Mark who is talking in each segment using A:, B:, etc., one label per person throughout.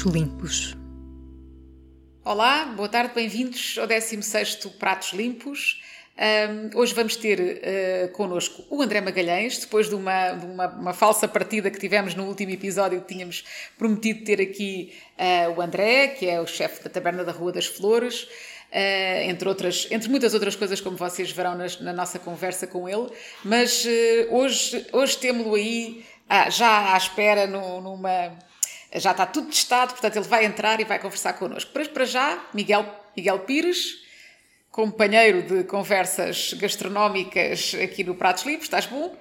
A: Pratos Limpos.
B: Olá, boa tarde, bem-vindos ao 16º Pratos Limpos. Um, hoje vamos ter uh, connosco o André Magalhães, depois de, uma, de uma, uma, falsa partida que tivemos no último episódio, tínhamos prometido ter aqui uh, o André, que é o chefe da Taberna da Rua das Flores, uh, entre, outras, entre muitas outras coisas, como vocês verão nas, na nossa conversa com ele. Mas hoje, hoje temos-lo aí ah, já à espera no, numa. Já está tudo testado, portanto ele vai entrar e vai conversar connosco. Mas para já, Miguel, Miguel Pires companheiro de conversas gastronómicas aqui no Pratos Livres. Estás bom?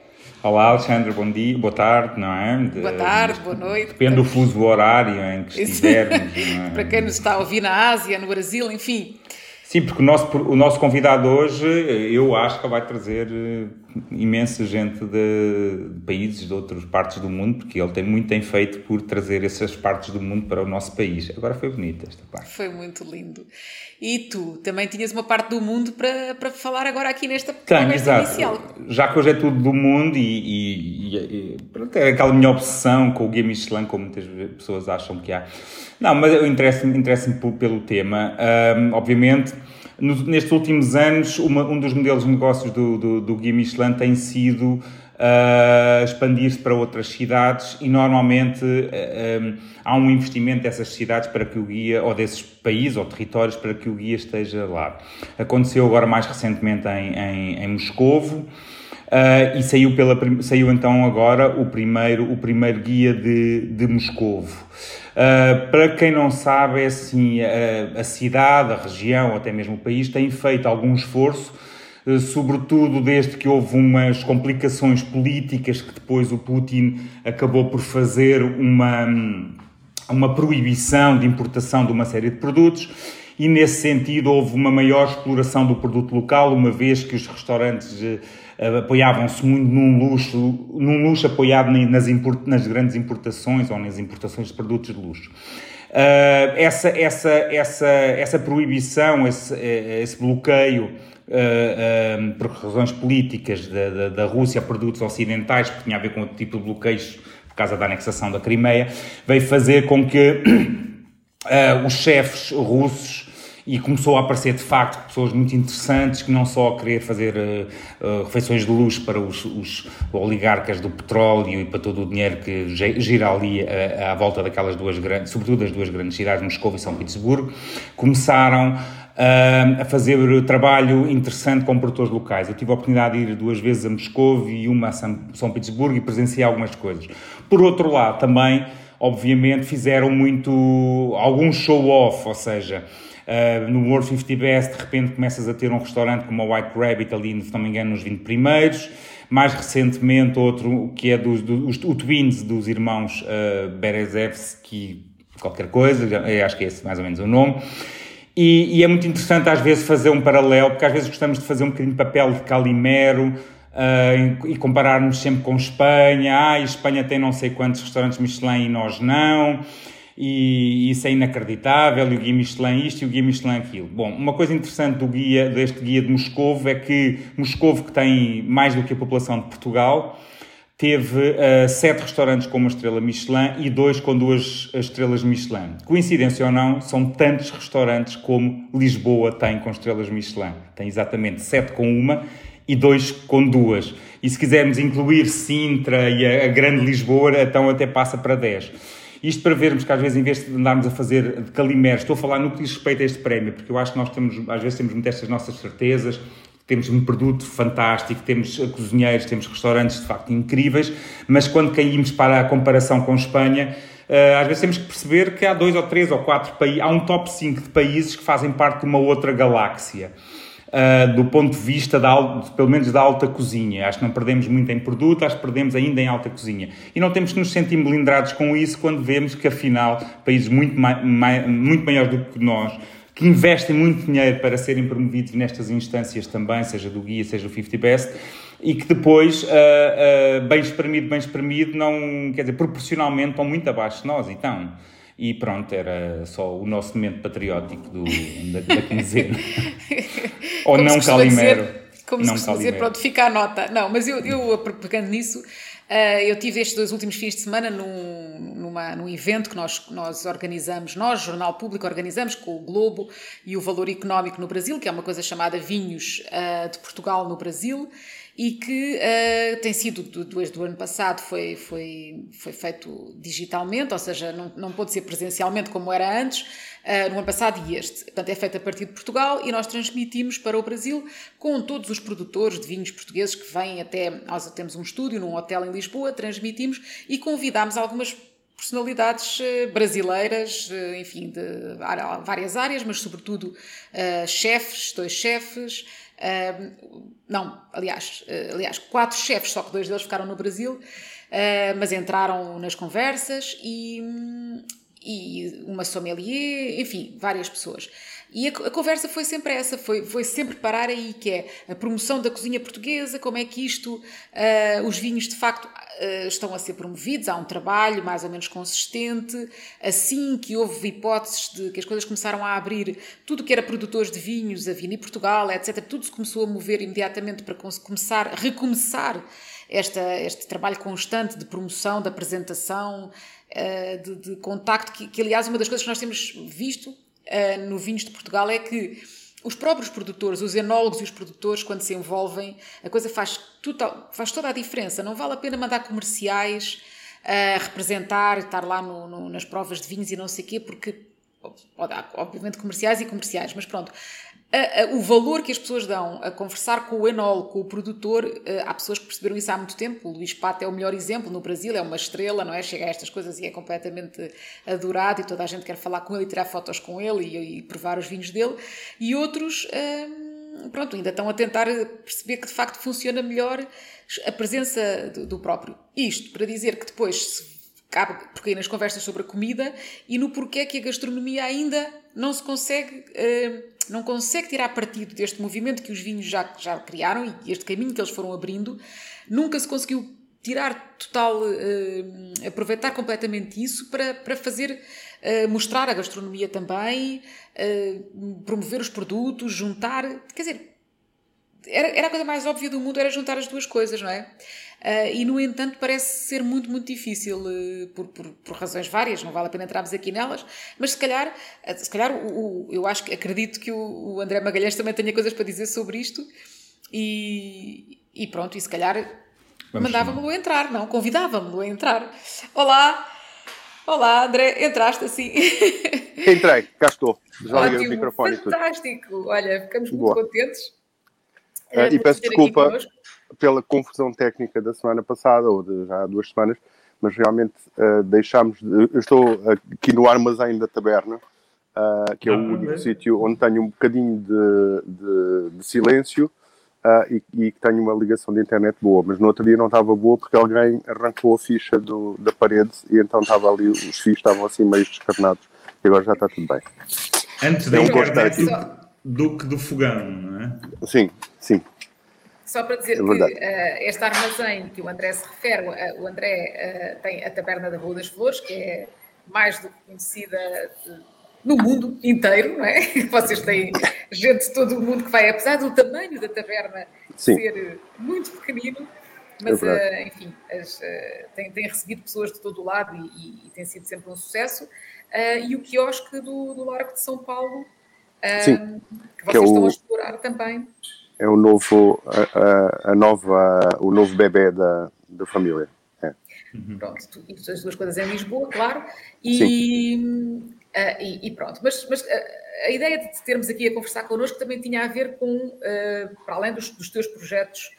C: Olá, Alexandre, bom dia, boa tarde, não é?
B: De, boa tarde, boa noite.
C: Depende do fuso horário em que estivermos.
B: É? Para quem nos está a ouvir na Ásia, no Brasil, enfim.
C: Sim, porque o nosso, o nosso convidado hoje, eu acho que vai trazer eh, imensa gente de, de países de outras partes do mundo, porque ele tem muito tem feito por trazer essas partes do mundo para o nosso país. Agora foi bonita esta parte.
B: Foi muito lindo. E tu também tinhas uma parte do mundo para, para falar agora aqui nesta
C: Tenho, conversa exato. inicial. Já que hoje é tudo do mundo e, e, e, e é aquela minha obsessão com o Guia Michelin, como muitas pessoas acham que há. Não, mas eu interesso-me interesso pelo tema. Um, obviamente, nestes últimos anos, uma, um dos modelos de negócios do, do, do Guia Michelin tem sido uh, expandir-se para outras cidades e normalmente uh, um, há um investimento dessas cidades para que o guia, ou desses países ou territórios, para que o guia esteja lá. Aconteceu agora mais recentemente em, em, em Moscovo. Uh, e saiu, pela, saiu então agora o primeiro, o primeiro guia de, de Moscovo. Uh, para quem não sabe, é assim, a, a cidade, a região, até mesmo o país, tem feito algum esforço eh, sobretudo desde que houve umas complicações políticas que depois o Putin acabou por fazer uma, uma proibição de importação de uma série de produtos e nesse sentido houve uma maior exploração do produto local, uma vez que os restaurantes eh, apoiavam-se muito num luxo, num luxo apoiado nas, import, nas grandes importações ou nas importações de produtos de luxo. Uh, essa, essa, essa, essa proibição, esse, esse bloqueio uh, uh, por razões políticas da, da, da, Rússia a produtos ocidentais, que tinha a ver com outro tipo de bloqueios por causa da anexação da Crimeia, veio fazer com que os chefes russos e começou a aparecer de facto pessoas muito interessantes que não só a querer fazer uh, uh, refeições de luxo para os, os, oligarcas do petróleo e para todo o dinheiro que gira ali uh, à volta daquelas duas grandes, sobretudo das duas grandes cidades, Moscou e São Petersburgo, começaram a fazer trabalho interessante com produtores locais. Eu tive a oportunidade de ir duas vezes a Moscou e uma a São Petersburgo e presenciei algumas coisas. Por outro lado, também, obviamente, fizeram muito, algum show-off, ou seja, Uh, no World 50 Best, de repente começas a ter um restaurante como a White Rabbit ali, se não me engano, nos 20 primeiros. Mais recentemente, outro que é dos, dos, o Twins dos irmãos uh, Berezevski, qualquer coisa, acho que é esse mais ou menos o nome. E, e, é muito interessante às vezes fazer um paralelo, porque às vezes gostamos de fazer um bocadinho de papel de Calimero uh, e compararmos sempre com Espanha. Ah, Espanha tem não sei quantos restaurantes Michelin e nós não. E isso é inacreditável, e o guia Michelin isto e o guia Michelin aquilo. Bom, uma coisa interessante do guia, deste guia de Moscovo é que Moscovo, que tem mais do que a população de Portugal, teve uh, sete restaurantes com uma estrela Michelin e dois com duas estrelas Michelin. Coincidência ou não, são tantos restaurantes como Lisboa tem com estrelas Michelin. Tem exatamente sete com uma e dois com duas. E se quisermos incluir Sintra e a, a Grande Lisboa, então até passa para dez. Isto para vermos que às vezes, em vez de andarmos a fazer de calimero, estou a falar no que diz respeito a este prémio, porque eu acho que nós temos, às vezes temos muitas estas nossas certezas, temos um produto fantástico, temos cozinheiros, temos restaurantes de facto incríveis, mas quando caímos para a comparação com Espanha, eh, às vezes temos que perceber que há dois ou três ou quatro países, há um top 5 de países que fazem parte de uma outra galáxia. Uh, do ponto de vista, da, pelo menos da alta cozinha. Acho que não perdemos muito em produto, acho que perdemos ainda em alta cozinha. E não temos que nos sentir melindrados com isso quando vemos que, afinal, países muito, mai, muito maiores do que nós que investem muito dinheiro para serem promovidos nestas instâncias também, seja do guia, seja do 50 Best, e que depois, uh, uh, bem espremido, bem espremido, não, quer dizer, proporcionalmente estão muito abaixo de nós, então. E pronto, era só o nosso momento patriótico do, da, da quinzena. Ou não Calimero.
B: Dizer, como não se costuma dizer, pronto, fica a nota. Não, mas eu, eu pegando nisso, Uh, eu tive estes dois últimos fins de semana num, numa, num evento que nós, nós organizamos, nós, Jornal Público, organizamos com o Globo e o Valor Económico no Brasil, que é uma coisa chamada Vinhos uh, de Portugal no Brasil e que uh, tem sido, desde o ano passado, foi, foi, foi feito digitalmente, ou seja, não, não pôde ser presencialmente como era antes, uh, no ano passado e este. Portanto, é feito a partir de Portugal e nós transmitimos para o Brasil com todos os produtores de vinhos portugueses que vêm até. Nós temos um estúdio num hotel em Lisboa, transmitimos e convidámos algumas personalidades eh, brasileiras, enfim, de várias áreas, mas sobretudo uh, chefes, dois chefes, não, aliás, uh, aliás, quatro chefes, só que dois deles ficaram no Brasil, uh, mas entraram nas conversas e, e uma sommelier, enfim, várias pessoas. E a, a, conversa foi sempre essa, foi, foi sempre parar aí, que é a promoção da cozinha portuguesa, como é que isto, uh, os vinhos de facto uh, estão a ser promovidos, há um trabalho mais ou menos consistente, assim que houve hipóteses de que as coisas começaram a abrir, tudo que era produtores de vinhos, a Vini Portugal, etc., tudo se começou a mover imediatamente para começar, recomeçar esta, este trabalho constante de promoção, de apresentação, uh, de, de contacto, que, que aliás uma das coisas que nós temos visto uh, no Vinhos de Portugal é que os próprios produtores, os enólogos e os produtores, quando se envolvem, a coisa faz, total, faz toda a diferença. Não vale a pena mandar comerciais a uh, representar, estar lá no, no, nas provas de vinhos e não sei o quê, porque, obviamente, comerciais e comerciais, mas pronto a, a, o valor que as pessoas dão a conversar com o enólogo, com o produtor, uh, há pessoas que perceberam isso há muito tempo. O Luís Pato é o melhor exemplo no Brasil, é uma estrela, não é? Chega a estas coisas e é completamente adorado e toda a gente quer falar com ele e tirar fotos com ele e, e provar os vinhos dele. E outros, uh, pronto, ainda estão a tentar perceber que de facto funciona melhor a presença do, do próprio. Isto para dizer que depois se porque nas conversas sobre a comida e no porquê que a gastronomia ainda não se consegue, uh, não consegue tirar partido deste movimento que os vinhos já, já criaram e este caminho que eles foram abrindo, nunca se conseguiu tirar total, uh, aproveitar completamente isso para, para fazer, uh, mostrar a gastronomia também, promover os produtos, juntar, quer dizer, era, era a coisa mais óbvia do mundo, era juntar as duas coisas, não é? Uh, e, no entanto, parece ser muito, muito difícil, uh, por, por, por, razões várias, não vale a pena entrarmos aqui nelas, mas se calhar, uh, se calhar o, o, eu acho que acredito que o, o, André Magalhães também tenha coisas para dizer sobre isto e, e pronto, e se calhar mandava-me-lo entrar, não, convidava-me-lo a entrar. Olá! Olá, André, entraste assim.
A: Entrei, cá estou. Já liguei o microfone
B: fantástico. Olha, ficamos muito Boa. contentes.
A: Uh, e peço desculpa pela confusão técnica da semana passada, ou de já há duas semanas, mas realmente uh, deixámos. De, eu estou aqui no armazém da taberna, uh, que é o ah, único sítio onde tenho um bocadinho de, de, de silêncio. Uh, e, que tenho uma ligação de internet boa, mas no outro dia não estava boa porque alguém arrancou a ficha do, da parede e então estava ali, os fios estavam assim meio descarnados e agora já está tudo bem.
C: Antes da internet do que do fogão, não é?
A: Sim, sim.
B: Só para dizer é que uh, este armazém que o André se refere, uh, o André uh, tem a Taberna da Rua das Flores, que é mais do que conhecida de, no mundo inteiro, não é? Vocês têm gente de todo o mundo que vai, apesar do tamanho da taberna Sim. ser muito pequenino, mas é enfim, as, tem, tem, recebido pessoas de todo o lado e, e, tem sido sempre um sucesso. e o quiosque do, do Largo de São Paulo, que vocês que é estão o... a explorar também
A: é o novo, a, a, nova, o novo bebê da, da família. É.
B: Uhum. Pronto, e as duas coisas em Lisboa, claro, e, uh, e, e, pronto. Mas, mas uh, a ideia de termos aqui a conversar connosco também tinha a ver com, uh, para além dos, dos teus projetos,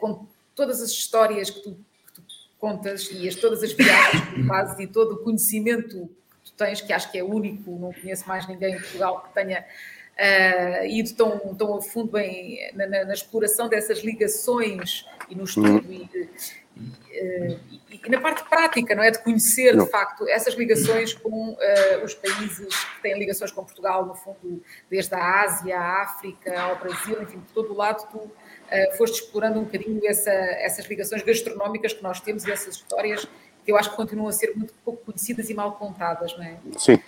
B: com todas as histórias que tu, que tu, contas e as, todas as viagens que tu fazes e todo o conhecimento que tu tens, que acho que é único, não conheço mais ninguém em Portugal que tenha uh, ido tão, tão a fundo em, na, na, na, exploração dessas ligações e no estudo e, e, e, na parte prática, não é? De conhecer, não. de facto, essas ligações com uh, os países que têm ligações com Portugal, no fundo, desde a Ásia, a África, ao Brasil, enfim, por todo o lado, tu uh, foste explorando um bocadinho essa, essas ligações gastronómicas que nós temos e essas histórias que eu acho que continuam a ser muito pouco conhecidas e mal contadas, não é?
A: Sim.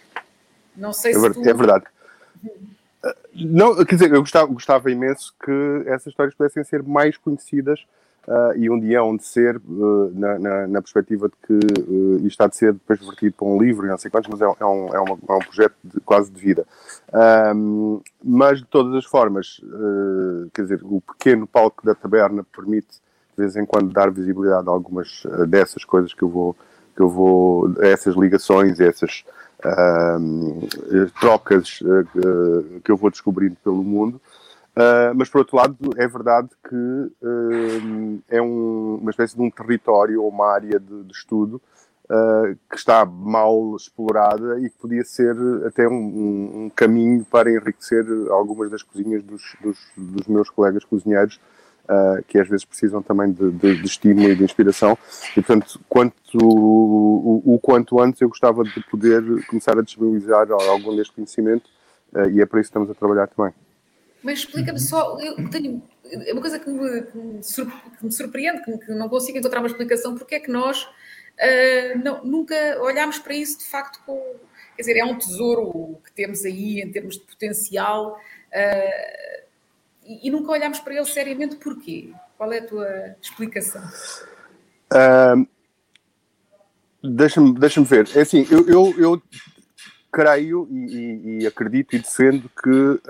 B: Não sei
A: é
B: se
A: tu... É verdade. Não, quer dizer, eu gostava, gostava imenso que essas histórias pudessem ser mais conhecidas Uh, e um dia hão de ser, uh, na, na, na, perspectiva de que uh, isto está de ser depois vertido para um livro e não sei quantos, mas é, é, um, é, uma, é um projeto de, quase de vida. mas, de todas as formas, quer dizer, o pequeno palco da taberna permite, de vez em quando, dar visibilidade a algumas dessas coisas que eu vou, que eu vou essas ligações, essas trocas que eu vou descobrindo pelo mundo. Uh, mas, por outro lado, é verdade que uh, é um, uma espécie de um território ou uma área de, de estudo uh, que está mal explorada e que podia ser até um, um caminho para enriquecer algumas das cozinhas dos, dos, dos meus colegas cozinheiros, que às vezes precisam também de, de, de, estímulo e de inspiração. E, portanto, quanto, o, o, quanto antes eu gostava de poder começar a disponibilizar algum deste conhecimento e é para isso que estamos a trabalhar também.
B: Mas explica-me só, eu tenho é uma coisa que me, que me surpreende, que, não consigo encontrar uma explicação, porque é que nós uh, não, nunca olhámos para isso de facto com. Quer dizer, é um tesouro que temos aí em termos de potencial uh, e, nunca olhámos para ele seriamente. Porquê? Qual é a tua explicação? Uh,
A: Deixa-me deixa ver. É assim, eu, eu, eu creio e, e, acredito e defendo que uh,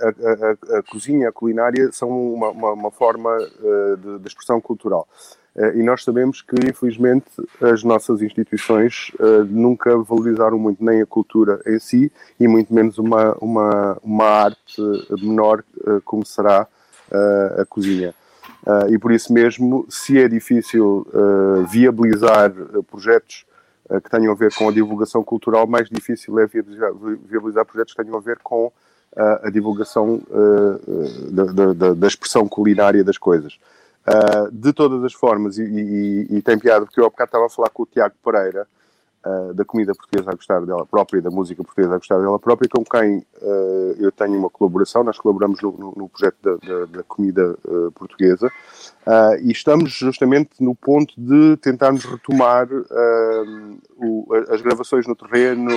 A: a, a, a, cozinha, a culinária são uma, uma, uma forma uh, de, de, expressão cultural. Uh, e nós sabemos que, infelizmente, as nossas instituições nunca valorizaram muito nem a cultura em si e muito menos uma, uma, uma arte menor como será a cozinha. e por isso mesmo, se é difícil viabilizar projetos eh, que tenham a ver com a divulgação cultural, mais difícil é viabilizar, projetos que tenham a ver com a divulgação da, da, da, expressão culinária das coisas. Uh, de todas as formas, e, e, e, tem piada, porque eu há bocado estava a falar com o Tiago Pereira, uh, da comida portuguesa a gostar dela própria da música portuguesa a gostar dela própria, com quem uh, eu tenho uma colaboração, nós colaboramos no, no, no projeto da, da, da comida portuguesa, e estamos justamente no ponto de tentarmos retomar o, as gravações no terreno,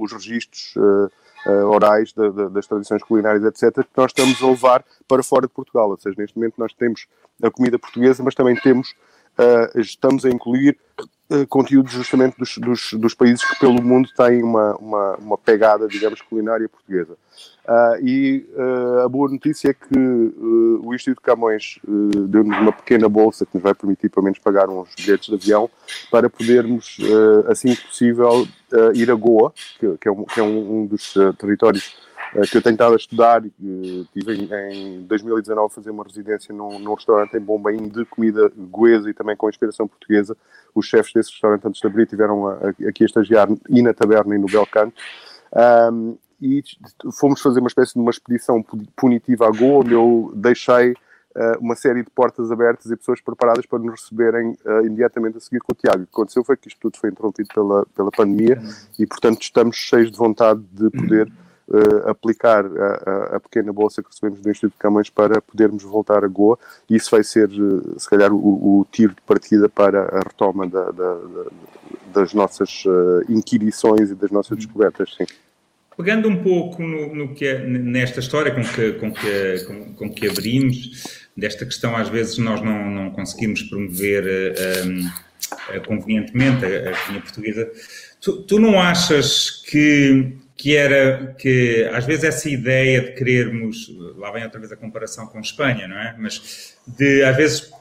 A: os registros uh, orais das tradições culinárias, etc., que nós estamos a levar para fora de Portugal. Ou seja, neste momento nós temos a comida portuguesa, mas também temos, uh, estamos a incluir uh, conteúdos justamente dos, dos, dos, países que pelo mundo têm uma, uma, uma pegada, digamos, culinária portuguesa. Uh, e uh, a boa notícia é que uh, o Instituto Camões deu-nos uma pequena bolsa que nos vai permitir, pelo menos, pagar uns bilhetes de avião para podermos, assim que possível, ir a Goa, que, que é, um, que é um, um dos territórios que eu tenho estado a estudar. Estive em, em 2019 a fazer uma residência num, num restaurante em Bombaim de comida goesa e também com inspiração portuguesa. Os chefes desse restaurante, antes de abrir, tiveram a, a, aqui a estagiar e na taberna e no Belcanto. Um, e fomos fazer uma espécie de uma expedição punitiva a Goa, onde eu deixei uh, uma série de portas abertas e pessoas preparadas para nos receberem uh, imediatamente a seguir com o Tiago. O que aconteceu foi que isto tudo foi interrompido pela, pela pandemia e, portanto, estamos cheios de vontade de poder uh, aplicar a, a, a, pequena bolsa que recebemos do Instituto de Camões para podermos voltar a Goa e isso vai ser, se calhar, o, o tiro de partida para a retoma da, da, da, das nossas inquirições e das nossas descobertas, sim.
C: Pegando um pouco no, no que é, nesta história com que, com, que, com, com, que abrimos, desta questão, às vezes nós não, não conseguimos promover um, uh, convenientemente a, a portuguesa. Tu, tu, não achas que, que era que às vezes essa ideia de querermos, lá vem outra vez a comparação com Espanha, não é? Mas de às vezes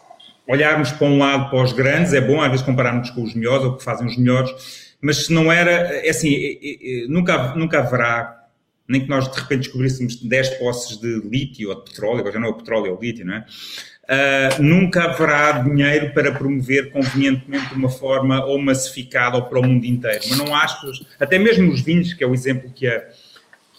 C: olharmos para um lado para os grandes, é bom às vezes compararmos com os melhores ou que fazem os melhores mas se não era, é assim, é, é, nunca, nunca haverá, nem que nós de repente descobríssemos 10 posses de lítio ou de petróleo, agora já não é o petróleo, é o lítio, não é? Uh, nunca haverá dinheiro para promover convenientemente de uma forma ou massificada ou para o mundo inteiro. Mas não acho, até mesmo os vinhos, que é o exemplo que a,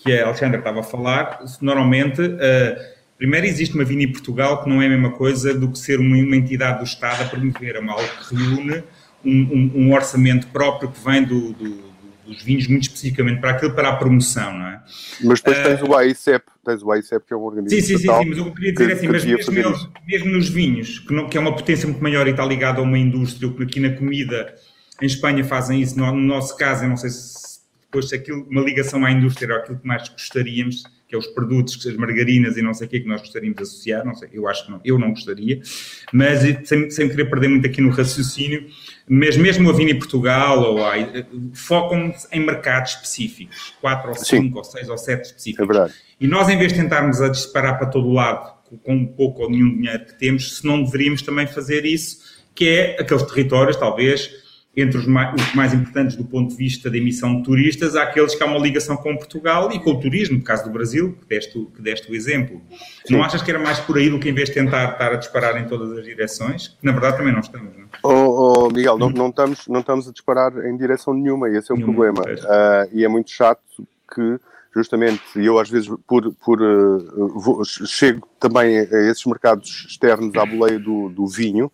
C: que a Alexandra estava a falar, normalmente, uh, primeiro existe uma Vini Portugal que não é a mesma coisa do que ser uma, uma entidade do Estado a promover, é algo que reúne um, um, orçamento próprio que vem do, do, dos vinhos muito especificamente para aquilo, para a promoção, não é?
A: Mas depois uh, tens o AICEP, tens o AICEP que é um organismo
C: Sim, sim, sim, sim, mas eu queria dizer que, assim, mas mesmo, eles, mesmo nos vinhos, que, não, que, é uma potência muito maior e está ligado a uma indústria, que aqui na comida, em Espanha fazem isso, no, no nosso caso, eu não sei se depois se aquilo, uma ligação à indústria era aquilo que mais gostaríamos, que é os produtos, as margarinas e não sei o que que nós gostaríamos de associar, não sei, eu acho que não, eu não gostaria, mas sem, sem querer perder muito aqui no raciocínio, mas mesmo a Vini Portugal ou focam-se em mercados específicos, quatro ou cinco ou seis ou sete específicos. É verdade. E nós, em vez de tentarmos a disparar para todo lado com pouco ou nenhum dinheiro que temos, se não deveríamos também fazer isso, que é aqueles territórios, talvez, entre os mais, os mais, importantes do ponto de vista da emissão de turistas, há aqueles que há uma ligação com Portugal e com o turismo, no caso do Brasil, que deste, que deste o exemplo. Sim. Não achas que era mais por aí do que em vez de tentar estar a disparar em todas as direções? Na verdade também não estamos, não é?
A: Oh, oh Miguel, não, não, estamos, não estamos a disparar em direção nenhuma, esse é o nenhuma, problema. Uh, e é muito chato que justamente eu às vezes por, por uh, vou, chego também a esses mercados externos à boleia do, do vinho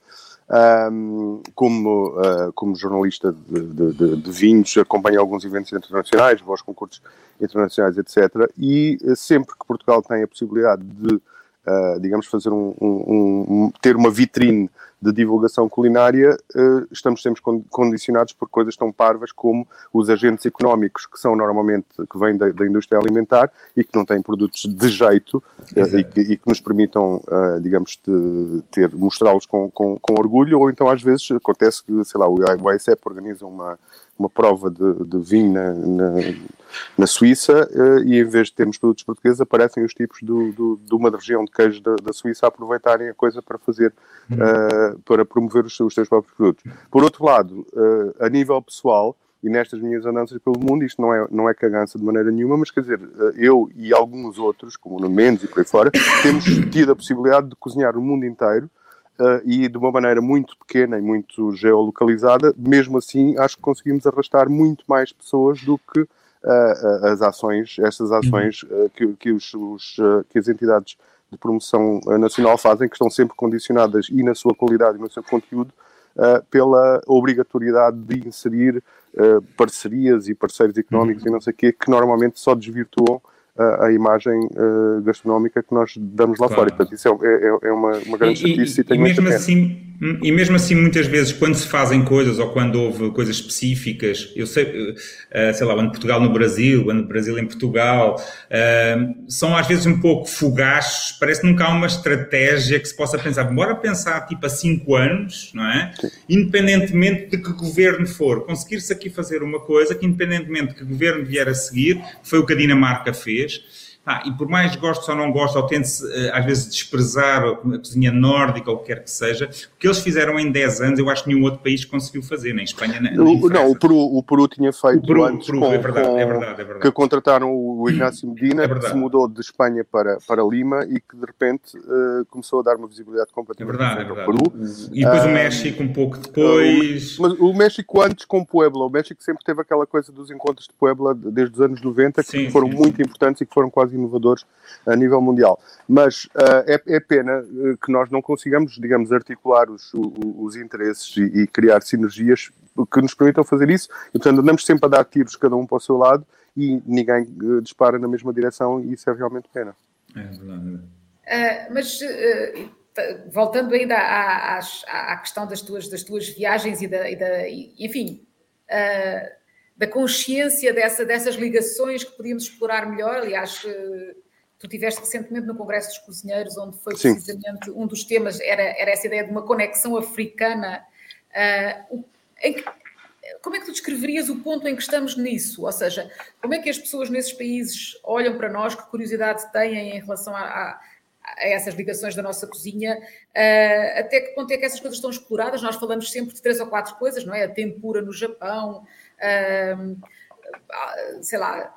A: um, como, uh, como jornalista de, de, de, vinhos, acompanho alguns eventos internacionais, vou aos concursos internacionais, etc. E sempre que Portugal tem a possibilidade de, uh, digamos, fazer um, um, um, ter uma vitrine de divulgação culinária, eh, estamos sempre condicionados por coisas tão parvas como os agentes económicos, que são normalmente, que vêm da, da indústria alimentar e que não têm produtos de jeito eh, e que, e, que, nos permitam, eh, digamos, ter, mostrá-los com, com, com, orgulho, ou então às vezes acontece que, sei lá, o ICEP organiza uma, uma prova de, de vinho na, na, na Suíça e em vez de termos produtos portugueses aparecem os tipos do, do, de uma região de queijo da, da Suíça a aproveitarem a coisa para fazer uh, para promover os, os seus próprios produtos. Por outro lado, uh, a nível pessoal, e nestas minhas andanças pelo mundo, isto não é, não é cagança de maneira nenhuma, mas quer dizer, eu e alguns outros, como no Mendes e por aí fora, temos tido a possibilidade de cozinhar o mundo inteiro Uh, e de uma maneira muito pequena e muito geolocalizada, mesmo assim acho que conseguimos arrastar muito mais pessoas do que uh, as ações, estas ações uh, que, que, os, os que as entidades de promoção nacional fazem, que estão sempre condicionadas e na sua qualidade e no seu conteúdo pela obrigatoriedade de inserir parcerias e parceiros económicos uhum. e não sei o quê, que normalmente só desvirtuam a, imagem uh, gastronómica que nós damos lá claro. fora. E, portanto, isso é, é, é uma, uma, grande chatice e, e, e,
C: mesmo assim E mesmo assim, muitas vezes, quando se fazem coisas ou quando houve coisas específicas, eu sei, uh, sei lá, o ano de Portugal no Brasil, o ano de Brasil em Portugal, são às vezes um pouco fugazes, parece que nunca há uma estratégia que se possa pensar, bora pensar tipo a cinco anos, não é? Sim. Independentemente de que governo for, conseguir-se aqui fazer uma coisa que independentemente de que governo vier a seguir, foi o que a Dinamarca fez, page ah, e por mais gosto ou não gosto, ou tente-se eh, às vezes desprezar a cozinha nórdica ou o que quer que seja, o que eles fizeram em 10 anos, eu acho que nenhum outro país conseguiu fazer, nem Espanha, nem,
A: nem Não, o Peru, o Peru tinha feito o Peru, antes Peru, com, é verdade, com, é verdade, é verdade. que contrataram o Ignácio Medina, é que se mudou de Espanha para, para Lima e que de repente uh, começou a dar uma visibilidade completamente
C: é verdade, é verdade. Peru. E depois o México um pouco depois.
A: Uh, mas o México antes com Puebla, o México sempre teve aquela coisa dos encontros de Puebla desde os anos 90 que sim, foram sim, muito sim. importantes e que foram quase inovadores a nível mundial. Mas uh, é, é, pena eh, que nós não consigamos, digamos, articular os, os interesses e, e, criar sinergias que nos permitam fazer isso. E, portanto, andamos sempre a dar tiros cada um para o seu lado e ninguém uh, dispara na mesma direção e isso é realmente pena. É verdade.
B: Uh, mas voltando ainda à, à, à, questão das tuas, das tuas viagens e da, e da enfim, uh, da consciência dessa, dessas ligações que podíamos explorar melhor. Aliás, tu tiveste recentemente no Congresso dos Cozinheiros, onde foi precisamente Sim. um dos temas, era, era essa ideia de uma conexão africana. Uh, em, como é que tu descreverias o ponto em que estamos nisso? Ou seja, como é que as pessoas nesses países olham para nós, que curiosidade têm em relação a, a, a essas ligações da nossa cozinha? Uh, até que ponto é que essas coisas estão exploradas? Nós falamos sempre de três ou quatro coisas, não é? A tempura no Japão, sei lá,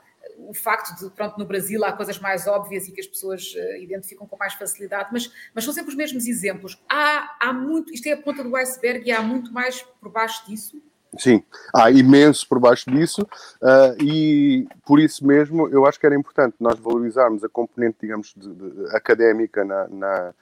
B: o facto de, pronto, no Brasil há coisas mais óbvias e que as pessoas uh, identificam com mais facilidade, mas, mas são sempre os mesmos exemplos. Há, há muito, isto é a ponta do iceberg e há muito mais por baixo disso.
A: Sim, há imenso por baixo disso uh, e por isso mesmo eu acho que era importante nós valorizarmos a componente, digamos, de, de, académica na, na,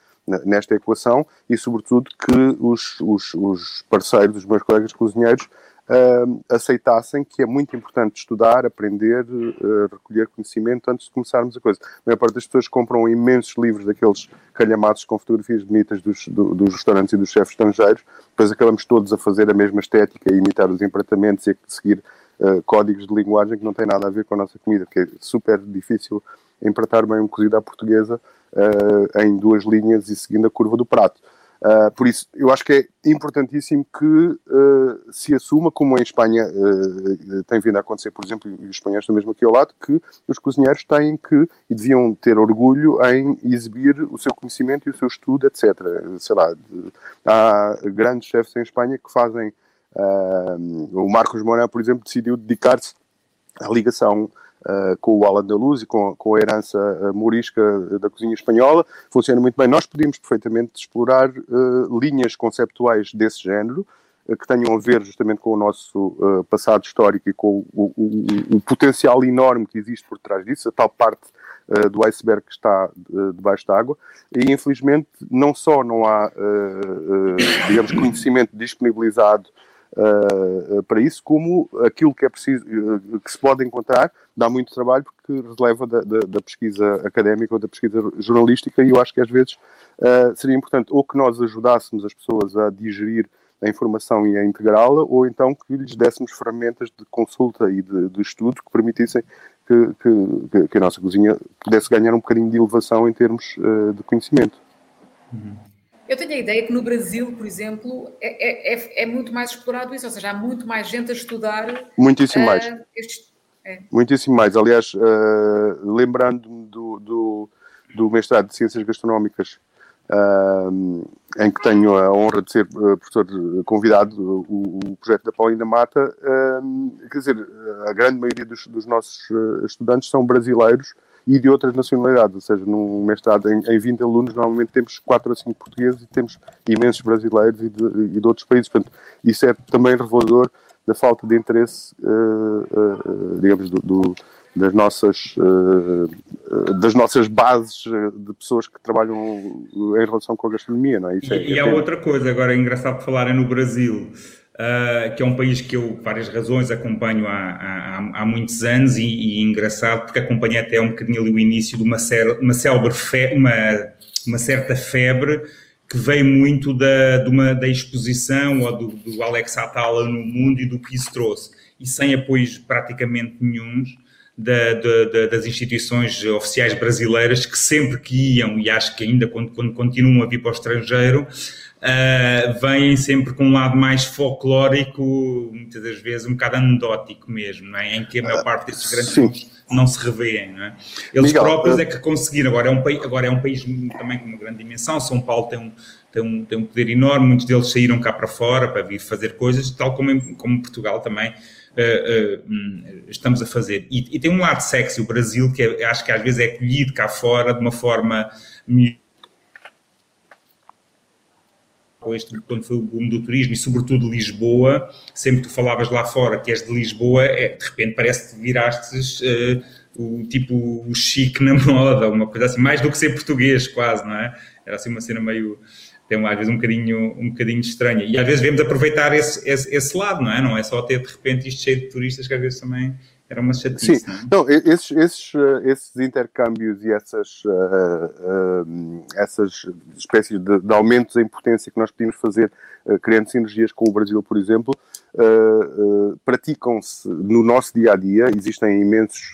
A: nesta equação e, sobretudo, que os, os, os parceiros, os meus colegas cozinheiros, uh, aceitassem que é muito importante estudar, aprender, uh, recolher conhecimento antes de começarmos a coisa. A maior parte das pessoas compram imensos livros daqueles calhamados com fotografias bonitas dos, do, dos restaurantes e dos chefes estrangeiros, depois acabamos todos a fazer a mesma estética, a imitar os empratamentos e a seguir uh, códigos de linguagem que não têm nada a ver com a nossa comida, que é super difícil empratar bem um cozido à portuguesa uh, em duas linhas e seguindo a curva do prato. Uh, por isso, eu acho que é importantíssimo que uh, se assuma, como em Espanha uh, tem vindo a acontecer, por exemplo, e os espanhóis estão mesmo aqui ao lado, que os cozinheiros têm que e deviam ter orgulho em exibir o seu conhecimento e o seu estudo, etc. Sei lá, há grandes chefes em Espanha que fazem. o Marcos Moran, por exemplo, decidiu dedicar-se à ligação Uh, com o Al-Andalus e com, com, a herança uh, morisca da cozinha espanhola, funciona muito bem. Nós podíamos perfeitamente explorar uh, linhas conceptuais desse género, que tenham a ver justamente com o nosso passado histórico e com o, o, o, potencial enorme que existe por trás disso, a tal parte do iceberg que está debaixo d'água. E, infelizmente, não só não há, digamos, conhecimento disponibilizado uh, para isso, como aquilo que é preciso, uh, que se pode encontrar, dá muito trabalho porque releva da, da, da, pesquisa académica ou da pesquisa jornalística e eu acho que às vezes uh, seria importante ou que nós ajudássemos as pessoas a digerir a informação e a integrá-la, ou então que lhes dessemos ferramentas de consulta e de, de estudo que permitissem que, que, que, a nossa cozinha pudesse ganhar um bocadinho de elevação em termos uh, de conhecimento.
B: Uhum. Eu tenho a ideia que no Brasil, por exemplo, é, é, é, é muito mais explorado isso, ou seja, há muito mais gente a estudar.
A: Muitíssimo uh, mais. Estes, é. Muitíssimo mais. Aliás, uh, lembrando-me do, do, do, mestrado de Ciências Gastronómicas, uh, em que tenho a honra de ser professor convidado, o, o, projeto da Paulina Mata, quer dizer, a grande maioria dos, dos nossos estudantes são brasileiros e de outras nacionalidades, ou seja, num mestrado em, em 20 alunos, normalmente temos 4 ou 5 portugueses e temos imensos brasileiros e de, e de outros países. Portanto, isso é também revelador da falta de interesse, uh, uh, digamos, do, do, das, nossas, uh, das nossas bases de pessoas que trabalham em relação com a gastronomia. Não é?
C: Isso é, e, é, e há outra coisa, agora é engraçado falarem no Brasil uh, que é um país que eu, por várias razões, acompanho há, há, há muitos anos e, e, engraçado porque acompanhei até um bocadinho ali o início de uma, ser, uma, célebre fe, uma, uma certa febre que veio muito da, de uma, da exposição ou do, do Alex Atala no mundo e do que isso trouxe. E sem apoios praticamente nenhums da, da, das instituições oficiais brasileiras que sempre que iam, e acho que ainda quando, quando continuam a vir para o estrangeiro, uh, vêm sempre com um lado mais folclórico, muitas das vezes um bocado anedótico mesmo, é? em que a maior parte desses grandes filmes não se revêem. Não é? Eles Miguel, próprios uh... é que conseguiram. Agora é, um, agora é um país também com uma grande dimensão. São Paulo tem um, tem um, tem um poder enorme, muitos deles saíram cá para fora para vir fazer coisas, tal como, em, como Portugal também. Uh, uh, estamos a fazer. E, e, tem um lado sexy, o Brasil, que é, acho que às vezes é acolhido cá fora de uma forma melhor este, quando foi o boom do turismo e sobretudo Lisboa, sempre que tu falavas lá fora que és de Lisboa, é, de repente parece que virastes uh, o tipo o chique na moda, uma coisa assim, mais do que ser português quase, não é? Era assim uma cena meio, tem às vezes um bocadinho, um bocadinho estranha. E às vezes devemos aproveitar esse, esse, esse, lado, não é? Não é só ter de repente isto cheio de turistas que às vezes também era uma chatice. Sim,
A: não, é? não esses, esses, eh, esses intercâmbios e essas, uh, uh, essas espécies de, de, aumentos em potência que nós podíamos fazer, uh, criando sinergias com o Brasil, por exemplo, praticam-se no nosso dia a dia. Existem imensos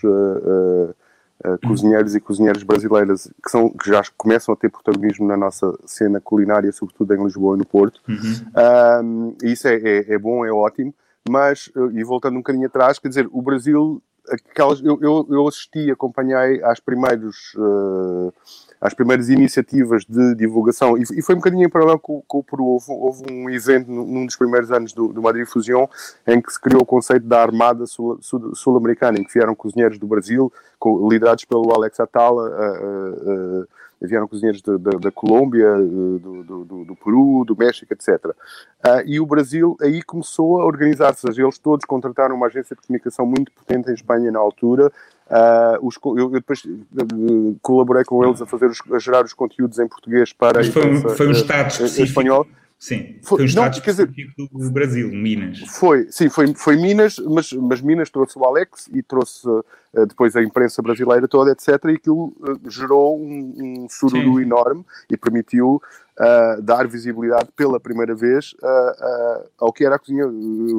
A: cozinheiros e cozinheiras brasileiras que, são, que já começam a ter protagonismo na nossa cena culinária, sobretudo em Lisboa e no Porto. Uhum. e isso é, é, é bom, é ótimo mas, e voltando um bocadinho atrás, quer dizer, o Brasil, aquelas, eu, eu, eu assisti, acompanhei às primeiros, uh, às primeiras iniciativas de divulgação, e, e, foi um bocadinho em paralelo com, com o Peru, houve, houve um evento num dos primeiros anos do, do Madrid Fusion, em que se criou o conceito da Armada Sul-Americana, sul, sul em que vieram cozinheiros do Brasil, com, liderados pelo Alex Atala, uh, uh, vieram cozinheiros da Colômbia, do, do, do, Peru, do México, etc. Uh, e o Brasil aí começou a organizar-se, eles todos contrataram uma agência de comunicação muito potente em Espanha na altura. Uh, os, eu, eu, depois uh, colaborei com eles a fazer os, a gerar os conteúdos em português para
C: Mas foi, um, foi um estado específico.
A: espanhol.
C: Sim, foi, foi um estado não, específico dizer, do Brasil, Minas.
A: Foi, sim, foi, foi Minas, mas, mas Minas trouxe o Alex e trouxe uh, depois a imprensa brasileira toda, etc. E aquilo uh, gerou um, um sururu enorme e permitiu uh, dar visibilidade pela primeira vez uh, uh, ao que era a cozinha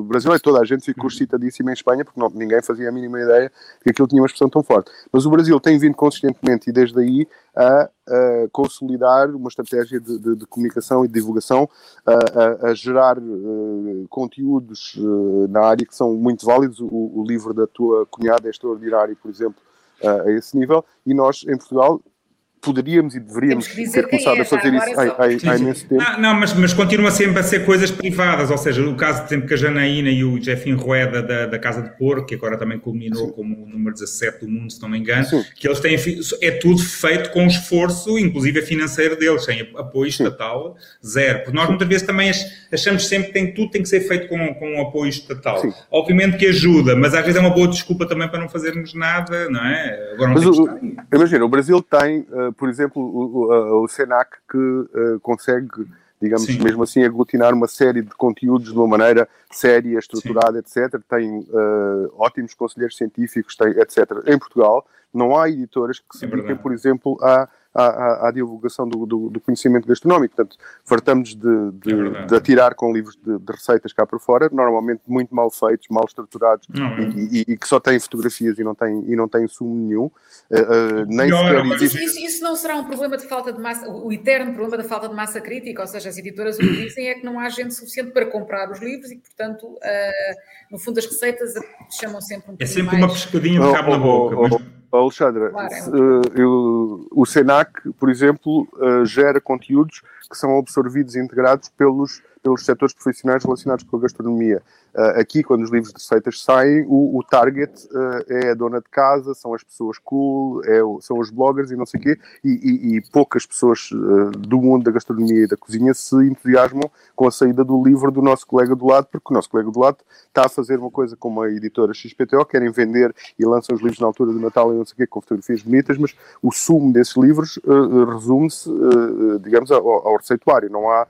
A: brasileira. Toda a gente ficou excitadíssima em Espanha porque não, ninguém fazia a mínima ideia que aquilo tinha uma expressão tão forte. Mas o Brasil tem vindo consistentemente e desde aí a, a consolidar uma estratégia de, de, de, comunicação e de divulgação, a, a gerar conteúdos na área que são muito válidos. O, o livro da tua cunhada é extraordinário, por exemplo, a esse nível, e nós em Portugal poderíamos e deveríamos ter começado é, a fazer isso há, há, há, imenso tempo.
C: Não, não, mas, mas continua sempre a ser coisas privadas, ou seja, o caso, por exemplo, que a Janaína e o Jeffin Rueda da, da Casa de Porco, que agora também culminou Sim. como o número 17 do mundo, se não me engano, Sim. que eles têm, é tudo feito com esforço, inclusive financeiro deles, sem apoio Sim. estatal, zero. Porque nós muitas vezes também achamos sempre que tem, tudo tem que ser feito com, com apoio estatal. Obviamente que ajuda, mas às vezes é uma boa desculpa também para não fazermos nada, não é?
A: Agora não mas o, imagina, o Brasil tem... Uh, por exemplo, o, o, o Senac que uh, consegue, digamos, Sim. mesmo assim, aglutinar uma série de conteúdos de uma maneira séria, estruturada, Sim. etc. Tem uh, ótimos conselheiros científicos, tem, etc. Em Portugal, não há editoras que se é dediquem, por exemplo, a à, à, divulgação do, do, do, conhecimento gastronómico. Portanto, fartamos de, de, é de atirar com livros de, de, receitas cá para fora, normalmente muito mal feitos, mal estruturados é. e, e, e, que só têm fotografias e não têm, e não têm sumo nenhum. Uh, uh, nem
B: sequer mas isso, isso, isso, não será um problema de falta de massa, o eterno problema da falta de massa crítica, ou seja, as editoras o que dizem é que não há gente suficiente para comprar os livros e, portanto, uh, no fundo, as receitas chamam sempre um
C: É sempre mais... uma pescadinha de cabo na boca.
A: Oh, oh, mas... Alexandra, uh, eu, o SENAC, por exemplo, uh, gera conteúdos que são absorvidos e integrados pelos, pelos setores profissionais relacionados com a gastronomia. Uh, aqui, quando os livros de receitas saem, o, o target uh, é a dona de casa, são as pessoas cool, é são os bloggers e não sei o quê, e, e, e poucas pessoas uh, do mundo da gastronomia e da cozinha se entusiasmam com a saída do livro do nosso colega do lado, porque o nosso colega do lado está a fazer uma coisa como a editora XPTO, querem vender e lançam os livros na altura do Natal e não sei o quê, com fotografias bonitas, mas o sumo desses livros resume-se, digamos, ao, ao receituário, não há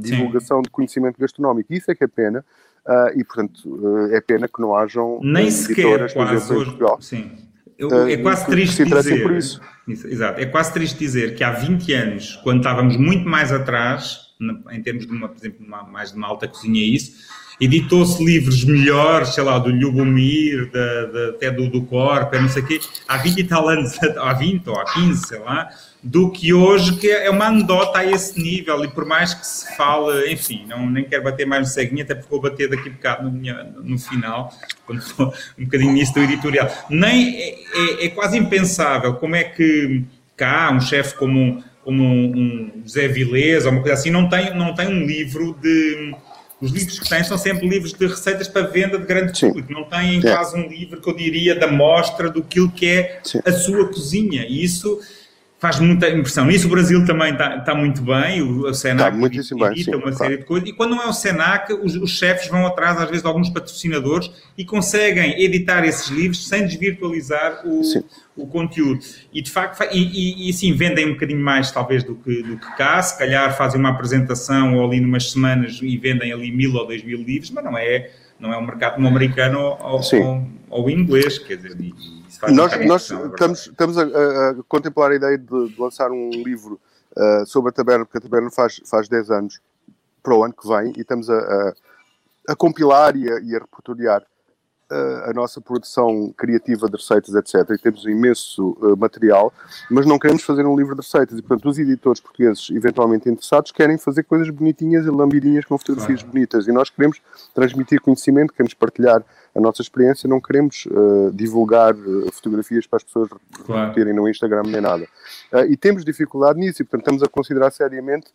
A: divulgação Sim. de conhecimento gastronómico. Isso é que é pena, Uh, e, portanto, uh, é pena que não hajam
C: Nem sequer, quase, hoje, Sim. Eu, é quase triste dizer. Por isso. Exato. É quase triste dizer que há 20 anos, quando estávamos muito mais atrás, em termos de uma, por exemplo, uma, mais de uma alta cozinha isso, editou-se livros melhores, sei lá, do Lubomir, da, até do, do Corpo, não sei o quê, há 20 e tal anos, há 20 ou há 15, sei lá, do que hoje, que é uma anedota a esse nível, e por mais que se fale, enfim, não, nem quero bater mais no ceguinho, até porque vou bater daqui a bocado no, no final, quando estou um bocadinho nisso do editorial. Nem, é, é, é, quase impensável como é que cá um chefe como, como um, um José Vilés, ou uma coisa assim, não tem, não tem um livro de... Os livros que têm são sempre livros de receitas para venda de grande Sim. público. Não têm quase um livro que eu diria da mostra do que é Sim. a sua cozinha. E isso faz muita impressão. Nisso o Brasil também está, está muito bem, o, Senac está edita bem, sim, uma claro. série de coisas, e quando não é o Senac, os, os chefes vão atrás, às vezes, de alguns patrocinadores e conseguem editar esses livros sem desvirtualizar o, o conteúdo. E, de facto, e, e, e, sim, vendem um bocadinho mais, talvez, do que, do que cá, se calhar fazem uma apresentação ou ali numas semanas e vendem ali mil ou dois mil livros, mas não é, não é um mercado como americano ou, ou, ou inglês, quer dizer,
A: nós, nós estamos, estamos a, a, contemplar a ideia de, de lançar um livro uh, sobre a taberna, porque a taberna faz, faz 10 anos para o ano que vem, e estamos a, a, a compilar e a, e a repertoriar uh, a nossa produção criativa de receitas, etc. E temos um imenso uh, material, mas não queremos fazer um livro de receitas. E, portanto, os editores portugueses, eventualmente interessados, querem fazer coisas bonitinhas e lambidinhas com fotografias bonitas. E nós queremos transmitir conhecimento, queremos partilhar a nossa experiência, não queremos uh, divulgar uh, fotografias para as pessoas claro. terem no Instagram nem nada. Uh, e temos dificuldade nisso, e portanto estamos a considerar seriamente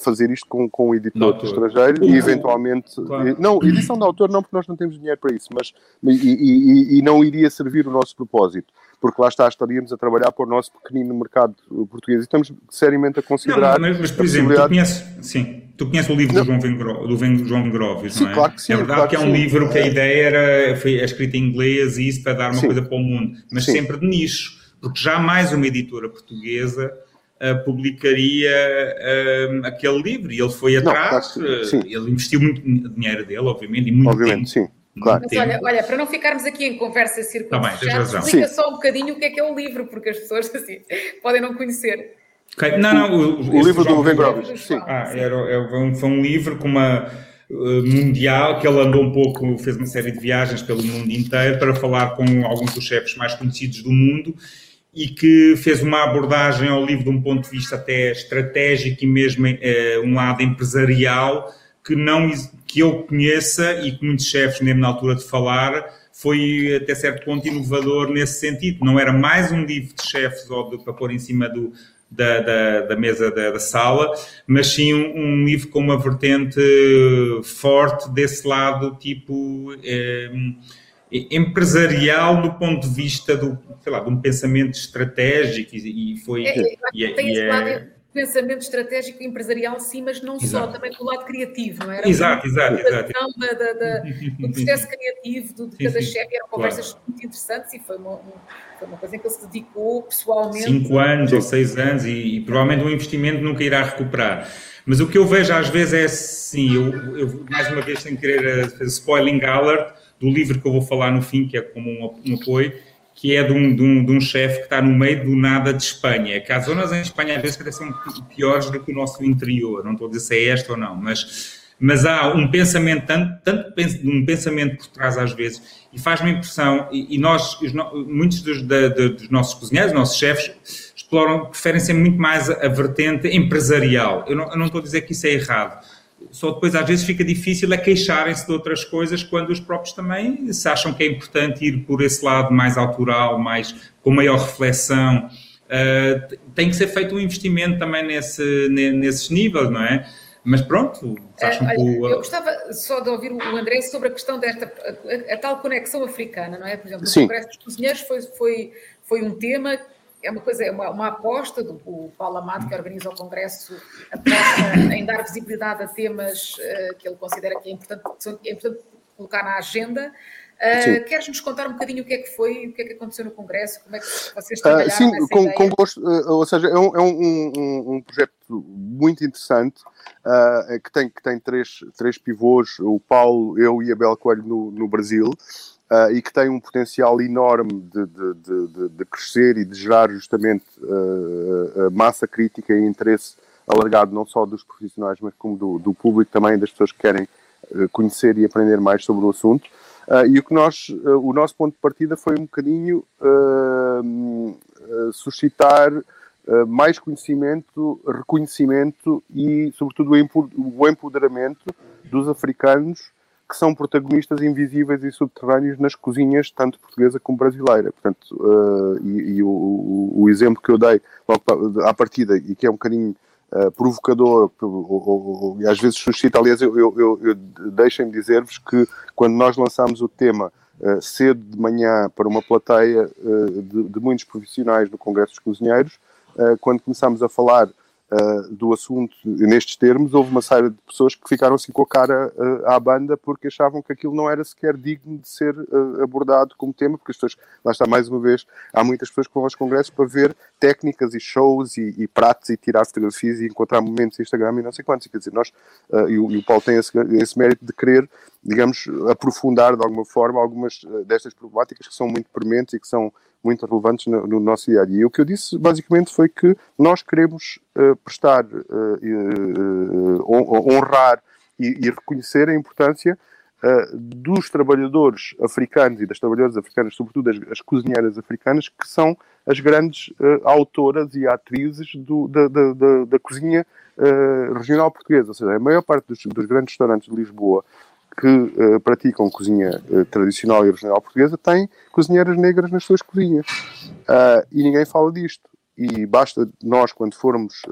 A: fazer isto com, com um editor estrangeiro e eventualmente. Claro. não, edição de autor não, porque nós não temos dinheiro para isso, mas e, e, e não iria servir o nosso propósito porque lá está, estaríamos a trabalhar para o nosso pequenino mercado português e estamos seriamente a considerar.
C: Não, mas, mas por exemplo, tu conheces, sim, tu conheces o livro do João, Vengro, do João Grovius,
A: sim,
C: não é?
A: Claro que sim,
C: é verdade
A: claro
C: que, é um
A: sim.
C: livro que a ideia era, foi escrita em inglês e isso para dar uma sim. coisa para o mundo, mas sim. sempre de nicho, porque jamais uma editora portuguesa uh, publicaria uh, aquele livro e ele foi atrás, não, claro, uh, ele investiu muito dinheiro dele, obviamente, e muito
A: obviamente,
C: tempo.
A: Sim. Claro.
B: Mas olha, olha, para não ficarmos aqui em conversa circular,
C: tá explica
B: Sim. só um bocadinho o que é que é o livro, porque as pessoas assim podem não conhecer.
C: Okay. Não, não,
A: o, o livro do Vengrovis. Sim.
C: Ah, era, era um, foi um livro com uma uh, mundial que ele andou um pouco, fez uma série de viagens pelo mundo inteiro para falar com alguns dos chefes mais conhecidos do mundo e que fez uma abordagem ao livro de um ponto de vista até estratégico e mesmo uh, um lado empresarial que não que eu conheça e que muitos chefes mesmo na altura de falar foi até certo ponto inovador nesse sentido. Não era mais um livro de chefes ou de, para pôr em cima do, da, da, da mesa da, da, sala, mas sim um, um, livro com uma vertente forte desse lado, tipo eh, empresarial, do ponto de vista do, sei lá, de um pensamento estratégico e, e foi. É,
B: e, é, lado é pensamento estratégico empresarial, sim, mas não exato. só, também do lado criativo, não era?
C: Exato, exato, exato.
B: Da, da, da, do processo criativo do, de cada chefe, eram conversas claro. muito interessantes e foi uma, foi uma coisa em que ele se dedicou pessoalmente.
C: Cinco anos ou seis anos e, e, provavelmente um investimento nunca irá recuperar. Mas o que eu vejo às vezes é assim, eu, eu mais uma vez sem querer fazer spoiling alert do livro que eu vou falar no fim, que é como um, um apoio, que é de um, de um, de um chefe que está no meio do nada de Espanha. Que há zonas em Espanha, às vezes, que até são piores do que o nosso interior. Não estou a dizer se é esta ou não, mas, mas há um pensamento, tanto, tanto um pensamento por trás, às vezes, e faz-me impressão, e, e nós, os, muitos dos, da, dos nossos cozinheiros, nossos chefes, exploram, preferem ser muito mais a, vertente empresarial. Eu não, eu não estou a dizer que isso é errado só depois às vezes fica difícil é queixarem-se de outras coisas quando os próprios também se acham que é importante ir por esse lado mais autoral, mais com maior reflexão. Uh, tem que ser feito um investimento também nesse, nesses níveis, não é? Mas pronto,
B: acham uh, que o... Eu gostava só de ouvir o André sobre a questão desta, a, a, a tal conexão africana, não é? Por exemplo, Sim. Congresso dos Cozinheiros foi, foi, foi um tema é uma coisa, é uma, uma aposta do o Paulo Amado, que organiza o Congresso, aposta em dar visibilidade a temas uh, que ele considera que é importante, é importante colocar na agenda. Uh, queres nos contar um bocadinho o que é que foi, o que é que aconteceu no Congresso, como é que vocês trabalharam uh,
A: Sim, com, com, gosto, uh, ou seja, é um, é um, um, um projeto muito interessante que, tem, que tem três, três pivôs, o Paulo, eu e a Bel Coelho no, no Brasil, uh, e que tem um potencial enorme de, de, de, de crescer e de gerar justamente uh, massa crítica e interesse alargado não só dos profissionais, mas como do, do público também, das pessoas que querem uh, conhecer e aprender mais sobre o assunto. Uh, e o que nós, uh, o nosso ponto de partida foi um bocadinho suscitar mais conhecimento, reconhecimento e, sobretudo, o empoderamento dos africanos que são protagonistas invisíveis e subterrâneos nas cozinhas, tanto portuguesa como brasileira. Portanto, uh, e, e o, o, exemplo que eu dei logo à partida, e que é um bocadinho uh, provocador, e às vezes suscita, aliás, eu, eu, eu, eu deixem-me dizer-vos que quando nós lançámos o tema uh, cedo de manhã para uma plateia de, de, muitos profissionais no Congresso dos Cozinheiros, quando começámos a falar uh, do assunto nestes termos, houve uma série de pessoas que ficaram assim com a cara uh, à banda porque achavam que aquilo não era sequer digno de ser uh, abordado como tema, porque as pessoas, lá está mais uma vez, há muitas pessoas que vão aos congressos para ver técnicas e shows e, e pratos e tirar fotografias e encontrar momentos no Instagram e não sei quantos. Quer dizer, nós, e o, e, o, Paulo tem esse, esse mérito de querer digamos, aprofundar de alguma forma algumas destas problemáticas que são muito prementes e que são muito relevantes no, no, nosso dia a dia. E o que eu disse basicamente foi que nós queremos uh, prestar, uh, uh, honrar e, e, reconhecer a importância dos trabalhadores africanos e das trabalhadoras africanas, sobretudo as, as cozinheiras africanas, que são as grandes autoras e atrizes do, da, da, da, da, cozinha regional portuguesa. Ou seja, a maior parte dos, dos grandes restaurantes de Lisboa que uh, praticam cozinha uh, tradicional e regional portuguesa têm cozinheiras negras nas suas cozinhas. Uh, e ninguém fala disto. E basta nós, quando formos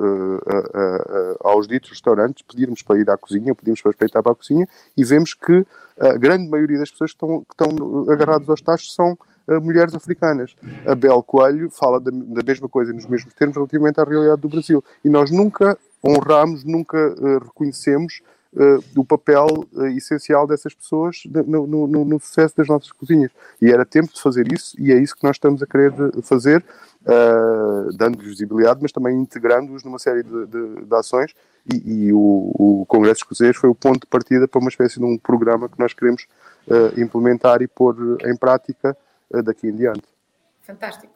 A: aos ditos restaurantes, pedirmos para ir à cozinha, pedimos para respeitar para a cozinha, e vemos que a grande maioria das pessoas que estão, que estão agarrados aos tachos são mulheres africanas. A Bel Coelho fala da, da, mesma coisa nos mesmos termos relativamente à realidade do Brasil. E nós nunca honramos, nunca reconhecemos uh, o papel uh, essencial dessas pessoas no, no, no, sucesso das nossas cozinhas. E era tempo de fazer isso, e é isso que nós estamos a querer fazer, uh, dando-lhes visibilidade, mas também integrando-os numa série de, de, de ações. E, e o, o, Congresso Escocês foi o ponto de partida para uma espécie de um programa que nós queremos implementar e pôr em prática daqui em diante.
B: Fantástico.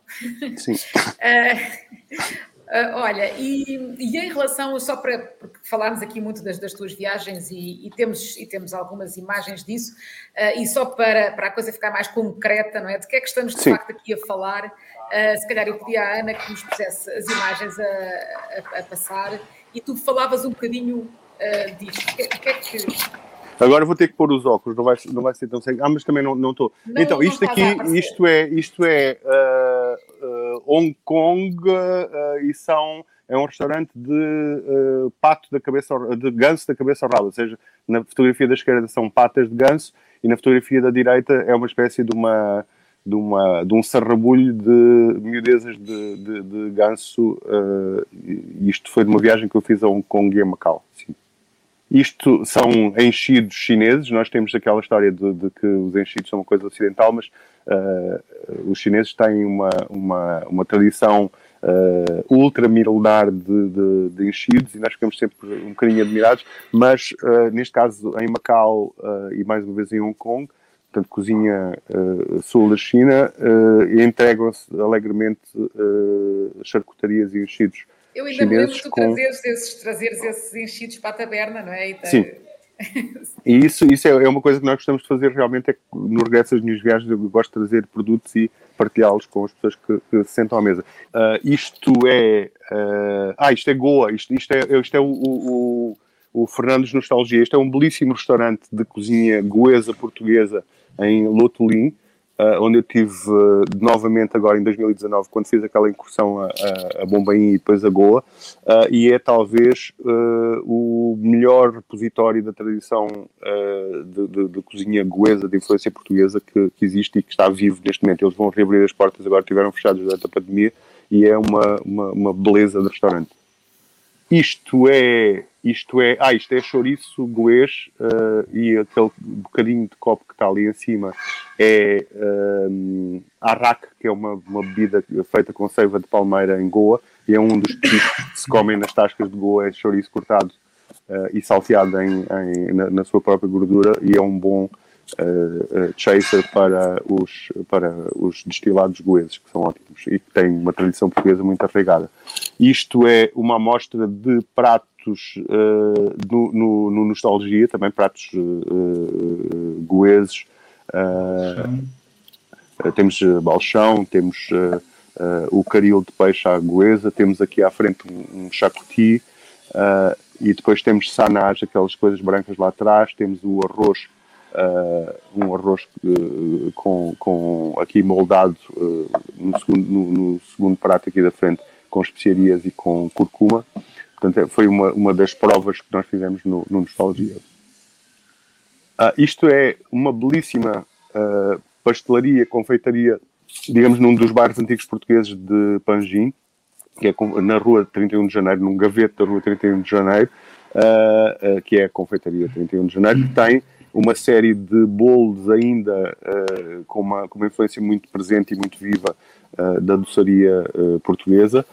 A: Sim.
B: Uh, olha, e, e, em relação, só para porque falámos aqui muito das, das tuas viagens e, e, temos, e temos algumas imagens disso, uh, e só para, para a coisa ficar mais concreta, não é? De que é que estamos de Sim. facto aqui a falar? Uh, se calhar eu pedi à Ana que nos pusesse as imagens a, a, a passar e tu falavas um bocadinho disto. Que, que é que
A: Agora vou ter que pôr os óculos, não vai, não vai ser tão cego. Ah, mas também não estou. Então, isto aqui, isto é, isto é Hong Kong uh, e são, é um restaurante de pato da cabeça, de ganso da cabeça ao rabo. Ou seja, na fotografia da esquerda são patas de ganso e na fotografia da direita é uma espécie de uma de, uma, de um sarrabulho de miudezas de, de, de ganso. Uh, isto foi de uma viagem que eu fiz a Hong Kong e a Macau. Sim. Isto são enchidos chineses. Nós temos aquela história de, de que os enchidos são uma coisa ocidental, mas uh, os chineses têm uma, uma, uma tradição uh, ultra milenar de, de, de, enchidos e nós ficamos sempre um bocadinho admirados. Mas uh, neste caso, em Macau e mais uma vez em Hong Kong, portanto, cozinha sul da China, entregam-se alegremente charcutarias e enchidos
B: eu ainda me lembro de tu com... trazeres, esses, trazeres esses enchidos para a taberna, não é?
A: Então... Sim. e isso, isso é, é, uma coisa que nós gostamos de fazer realmente, é que no regresso das minhas viagens eu gosto de trazer produtos e partilhá-los com as pessoas que, que, se sentam à mesa. Uh, isto é... Uh, ah, isto é Goa, isto, isto é, isto é o, o, o Fernandes Nostalgia. Este é um belíssimo restaurante de cozinha goesa portuguesa em Lotolim, Uh, onde eu tive uh, novamente agora em 2019, quando fiz aquela incursão a, a, a Bombaim e depois a Goa, uh, e é talvez o melhor repositório da tradição de, de, de, cozinha goesa, de influência portuguesa que, que, existe e que está vivo neste momento. Eles vão reabrir as portas, agora tiveram fechados durante a pandemia, e é uma, uma, uma beleza de restaurante. Isto é, isto é, ah, isto é chouriço goês uh, e aquele bocadinho de copo que está ali em cima é um, eh, arraque, que é uma, uma bebida feita com seiva de palmeira em Goa e é um dos tipos que se comem nas tascas de Goa, é chouriço cortado uh, e salteado em, em na, na, sua própria gordura e é um bom uh, chaser para os, para os destilados goeses, que são ótimos e que têm uma tradição portuguesa muito arraigada. Isto é uma amostra de pratos uh, no, no, no, Nostalgia, também pratos uh, goeses. temos balchão, temos o caril de peixe à goesa, temos aqui à frente um, um chacuti, e depois temos sanás, aquelas coisas brancas lá atrás, temos o arroz uh, um arroz uh, com, com aqui moldado uh, no, segundo, no, no, segundo prato aqui da frente com especiarias e com curcuma. Portanto, é, foi uma, uma das provas que nós fizemos no, no Nostalgia. isto é uma belíssima pastelaria, confeitaria, digamos, num dos bairros antigos portugueses de Panjim, que é na rua 31 de Janeiro, num gavete da rua 31 de Janeiro, uh, uh, que é a confeitaria 31 de Janeiro, que tem uma série de bolos ainda uh, com, uma, com uma influência muito presente e muito viva uh, da doçaria uh, portuguesa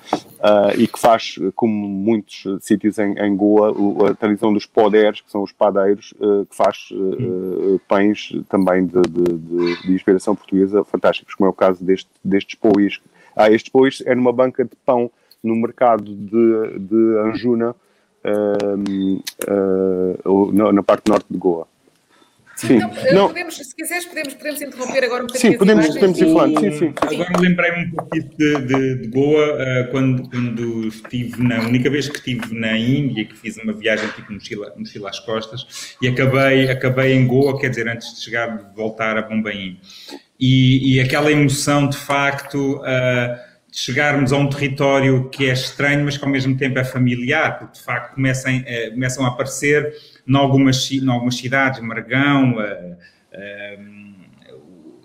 A: e que faz, como muitos sítios em, em Goa, a tradição dos poderes, que são os padeiros, que faz pães também de, de, de, inspiração portuguesa fantásticos, como é o caso deste, destes pois. Ah, estes pois é numa banca de pão no mercado de, de Anjuna, na, na parte norte de Goa.
B: Sim, então, não. Podemos, se quiseres, podemos, podemos interromper agora um bocadinho.
A: Sim, podemos, podemos ir falando. Sim, sim.
C: Agora lembrei-me um pouquinho de, de, de Goa, uh, quando, quando estive na única vez que estive na Índia, que fiz uma viagem tipo mochila, mochila às costas, e acabei, acabei em Goa, quer dizer, antes de chegar, de voltar a Bombaim. E, e aquela emoção, de facto. Uh, chegarmos a um território que é estranho, mas que ao mesmo tempo é familiar, porque de facto começam, uh, começam a aparecer em algumas, em algumas cidades, Margão, uh, uh,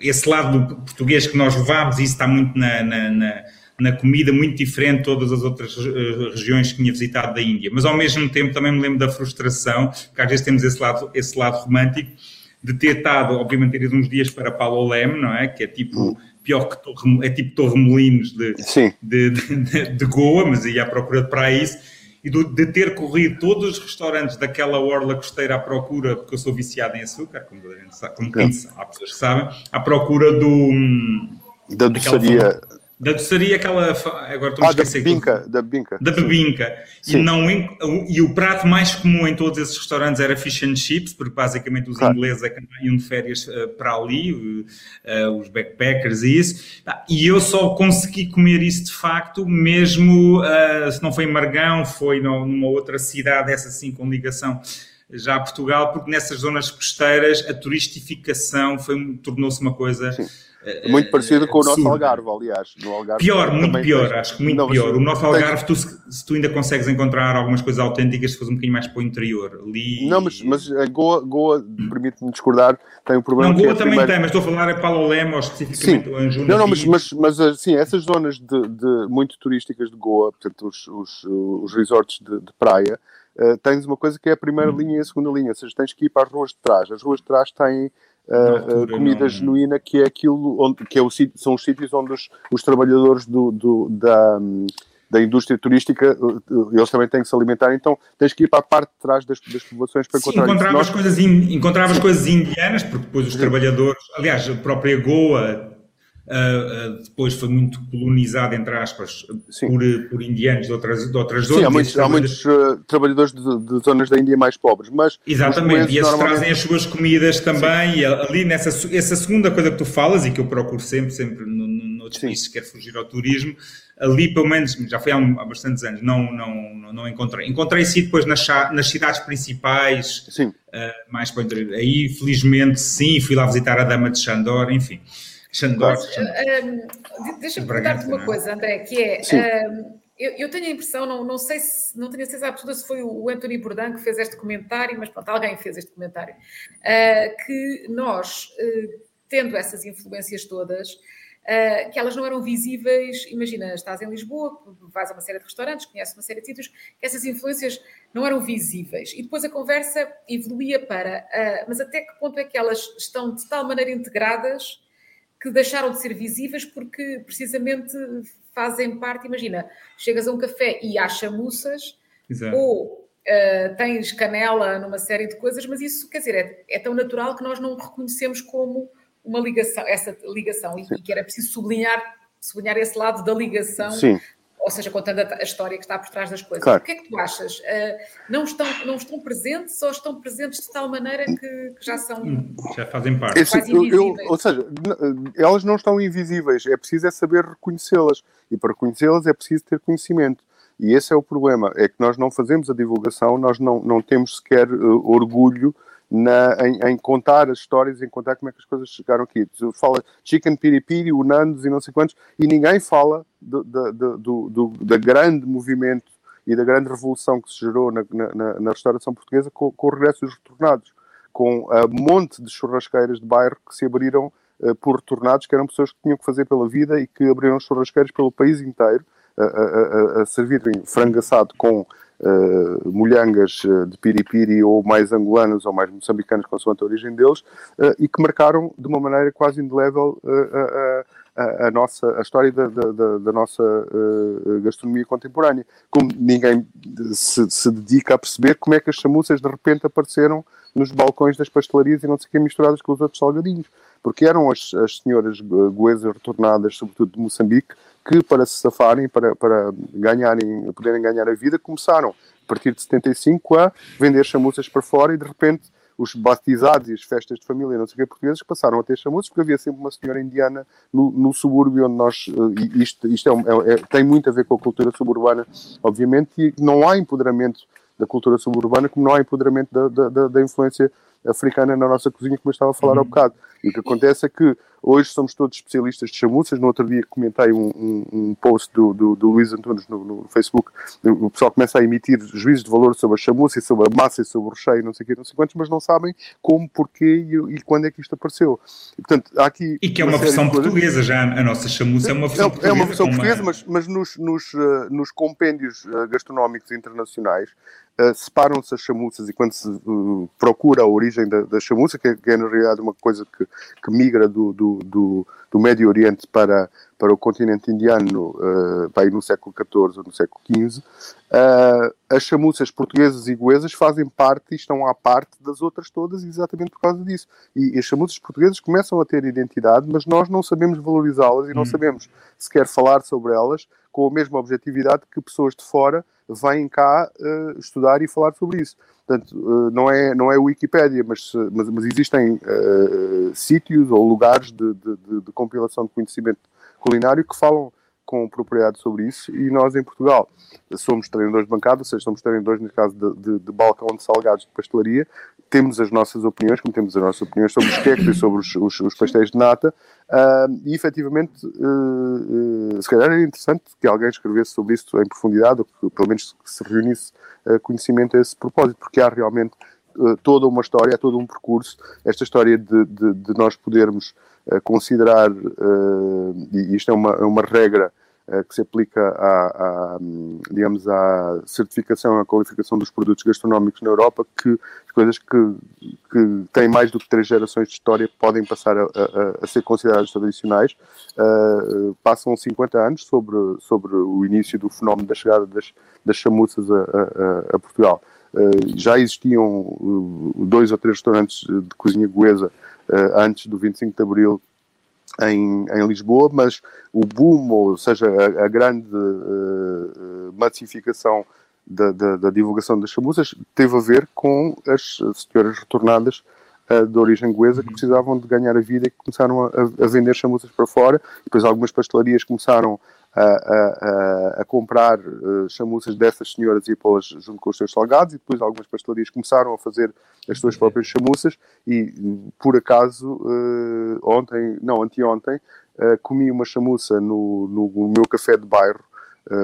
C: esse lado português que nós levámos, isso está muito na, na, na, na, comida, muito diferente de todas as outras eh, regiões que tinha visitado da Índia. Mas ao mesmo tempo também me lembro da frustração, porque às vezes temos esse lado, esse lado romântico, de ter estado, obviamente, ter ido uns dias para Palolem, não é? Que é tipo pior que Torre, é tipo Torre Molinos de, de, de, de, Goa, mas aí à procura de paraíso e de ter corrido todos os restaurantes daquela orla costeira à procura, porque eu sou viciado em açúcar, como, como quem sabe, há pessoas que sabem, à procura do.
A: Da doçaria.
C: Da doçaria, aquela. Agora estou a
A: ah, da bebinca, da bebinca.
C: Da bebinca. E, não, e o prato mais comum em todos esses restaurantes era fish and chips, porque basicamente os claro. ingleses é iam de férias uh, para ali, uh, os backpackers e isso. E eu só consegui comer isso de facto, mesmo uh, se não foi em Margão, foi numa outra cidade, essa sim com ligação já a Portugal, porque nessas zonas costeiras a turistificação tornou-se uma coisa. Sim
A: é muito parecido com o nosso Algarve, aliás. No Algarve
C: pior, muito pior, tens... acho que muito não, pior. O nosso Algarve, tens... tu, se tu ainda consegues encontrar algumas coisas autênticas, se fores um bocadinho mais para o interior. Ali...
A: Não, mas, mas a Goa, Goa permite-me discordar, tem um problema.
C: Não, Goa é também primeiro... tem, mas estou a falar é Palolemo, ou especificamente
A: sim. o Anjuna. Não, não, mas, mas, mas assim, essas zonas de, de, muito turísticas de Goa, portanto, os, os, os resorts de, de praia, uh, tens uma coisa que é a primeira hum. linha e a segunda linha, ou seja, tens que ir para as ruas de trás. As ruas de trás têm uh, comida não... genuína, que é aquilo onde, que é o, são os sítios onde os, os trabalhadores do, do, da, da indústria turística, eles também têm que se alimentar, então tens que ir para a parte de trás das, das povoações para
C: Sim, encontrar encontravas, coisas, in, encontravas coisas indianas, porque depois os Sim. trabalhadores, aliás, a própria Goa Uh, uh, depois foi muito colonizado, entre aspas, por, por, indianos de outras, de outras zonas.
A: Sim, há muitos, há muitos uh, trabalhadores de, de, zonas da Índia mais pobres, mas...
C: Exatamente, e esses normalmente... trazem as suas comidas também, Sim. e ali nessa essa segunda coisa que tu falas, e que eu procuro sempre, sempre no, no, noutros países que quer fugir ao turismo, ali pelo menos, já foi há, há bastantes anos, não, não, não, encontrei. Encontrei sim depois nas, nas cidades principais, sim. mais para o interior. Aí, felizmente, sim, fui lá visitar a Dama de Xandor, enfim...
B: Xandor. Um, Deixa-me perguntar-te uma é? coisa, André, que é. Eu, eu, tenho a impressão, não, não sei se, não tenho a certeza absoluta se foi o, Anthony Bourdain que fez este comentário, mas pronto, alguém fez este comentário, uh, que nós, uh, tendo essas influências todas, uh, que elas não eram visíveis, imagina, estás em Lisboa, vais a uma série de restaurantes, conheces uma série de sítios, que essas influências não eram visíveis. E depois a conversa evoluía para, mas até que ponto é que elas estão de tal maneira integradas que deixaram de ser visíveis porque precisamente fazem parte, imagina, chegas a um café e há chamuças, Exato. ou uh, tens canela numa série de coisas, mas isso, quer dizer, é, é, tão natural que nós não reconhecemos como uma ligação, essa ligação, e, e que era preciso sublinhar, sublinhar esse lado da ligação Sim ou seja, contando a, história que está por trás das coisas. Claro. O que é que tu achas? Uh, não, estão, não estão presentes ou estão presentes de tal maneira que, que já são. Hum,
C: já fazem parte. Esse,
A: eu, eu, ou seja, elas não estão invisíveis, é preciso é saber reconhecê-las. E para reconhecê-las é preciso ter conhecimento. E esse é o problema, é que nós não fazemos a divulgação, nós não, não temos sequer uh, orgulho na, em, em, contar as histórias, em contar como é que as coisas chegaram aqui. Fala chicken piripiri, o Nandos e não sei quantos, e ninguém fala do, grande movimento e da grande revolução que se gerou na, na, na restauração portuguesa com, com, o regresso dos retornados, com um monte de churrasqueiras de bairro que se abriram uh, por retornados, que eram pessoas que tinham que fazer pela vida e que abriram churrasqueiras pelo país inteiro, a, a, a, a servirem frango assado com uh, molhangas eh, de piripiri ou mais angolanas ou mais moçambicanas, consoante a origem deles, uh, e que marcaram de uma maneira quase indelével uh, a, a, nossa, a história da, da, da nossa gastronomia contemporânea. Como ninguém se, se, dedica a perceber como é que as chamuças de repente apareceram nos balcões das pastelarias e não sei o que misturadas com os outros salgadinhos. Porque eram as, as senhoras goesas retornadas, sobretudo de Moçambique, que para se safarem, para, para ganharem, poderem ganhar a vida, começaram a partir de 75 a vender chamuças para fora e de repente os batizados e as festas de família não sei o que portugueses passaram a ter chamuças porque havia sempre uma senhora indiana no, no subúrbio onde nós eh, isto, isto é, é, é, tem muito a ver com a cultura suburbana obviamente e não há empoderamento da cultura suburbana como não há empoderamento da, da, da influência africana na nossa cozinha como eu estava a falar uhum. há bocado e o que acontece é que Hoje somos todos especialistas de chamuças. No outro dia comentei um, um, um post do, do, do, Luís Antunes no, no, Facebook. O pessoal começa a emitir juízes de valor sobre a chamuça e sobre a massa e sobre o recheio, não sei o quê, não sei quantos, mas não sabem como, porquê e, e quando é que isto apareceu.
C: E, portanto, há aqui e que é uma, uma versão portuguesa já. A nossa chamuça é uma versão é, portuguesa.
A: É uma versão portuguesa, uma... mas, mas nos, nos, uh, nos compêndios uh, gastronómicos internacionais Uh, separam-se as chamuças e quando se uh, procura a origem da, da chamuça, que é, que é, na realidade uma coisa que que migra do, do, do, do Médio Oriente para, para o continente indiano, uh, para no século XIV ou no século XV, uh, as chamuças portuguesas e goesas fazem parte e estão à parte das outras todas exatamente por causa disso. E, e as chamuças portuguesas começam a ter identidade, mas nós não sabemos valorizá-las e não hum. sabemos sequer falar sobre elas com a mesma objetividade que pessoas de fora vêm cá uh, estudar e falar sobre isso. Portanto, uh, não é, não é Wikipédia, mas, mas, mas existem uh, sítios ou lugares de, de, de, compilação de conhecimento culinário que falam com propriedade sobre isso e nós em Portugal somos treinadores de bancada, ou seja, somos treinadores, no caso de, de, de balcão de salgados de pastelaria, temos as nossas opiniões, como temos as nossas opiniões sobre os queques e sobre os, os, os, pastéis de nata, uh, e efetivamente, uh, uh, se calhar era interessante que alguém escrevesse sobre isso em profundidade, ou que pelo menos se reunisse conhecimento a esse propósito, porque há realmente toda uma história, há todo um percurso, esta história de, de, de nós podermos considerar, e isto é uma, é uma regra eh, que se aplica à, à, digamos, à certificação, à qualificação dos produtos gastronómicos na Europa, que as coisas que, que têm mais do que três gerações de história podem passar a, a, a ser consideradas tradicionais. Uh, passam 50 anos sobre, sobre o início do fenómeno da chegada das, das chamuças a, a Portugal. Uh, já existiam dois ou três restaurantes de cozinha goesa uh, antes do 25 de Abril em, em, Lisboa, mas o boom, ou seja, a, a grande uh, massificação da, da, da, divulgação das chamuças teve a ver com as senhoras retornadas uh, de origem goesa que uhum. precisavam de ganhar a vida e que começaram a, a vender chamuças para fora. Depois algumas pastelarias começaram a, a, a comprar uh, chamuças dessas senhoras e pô-las junto com os seus salgados, e depois algumas pastelarias começaram a fazer as suas próprias chamuças, e por acaso, uh, ontem, não, anteontem, uh, comi uma chamuça no, no, meu café de bairro,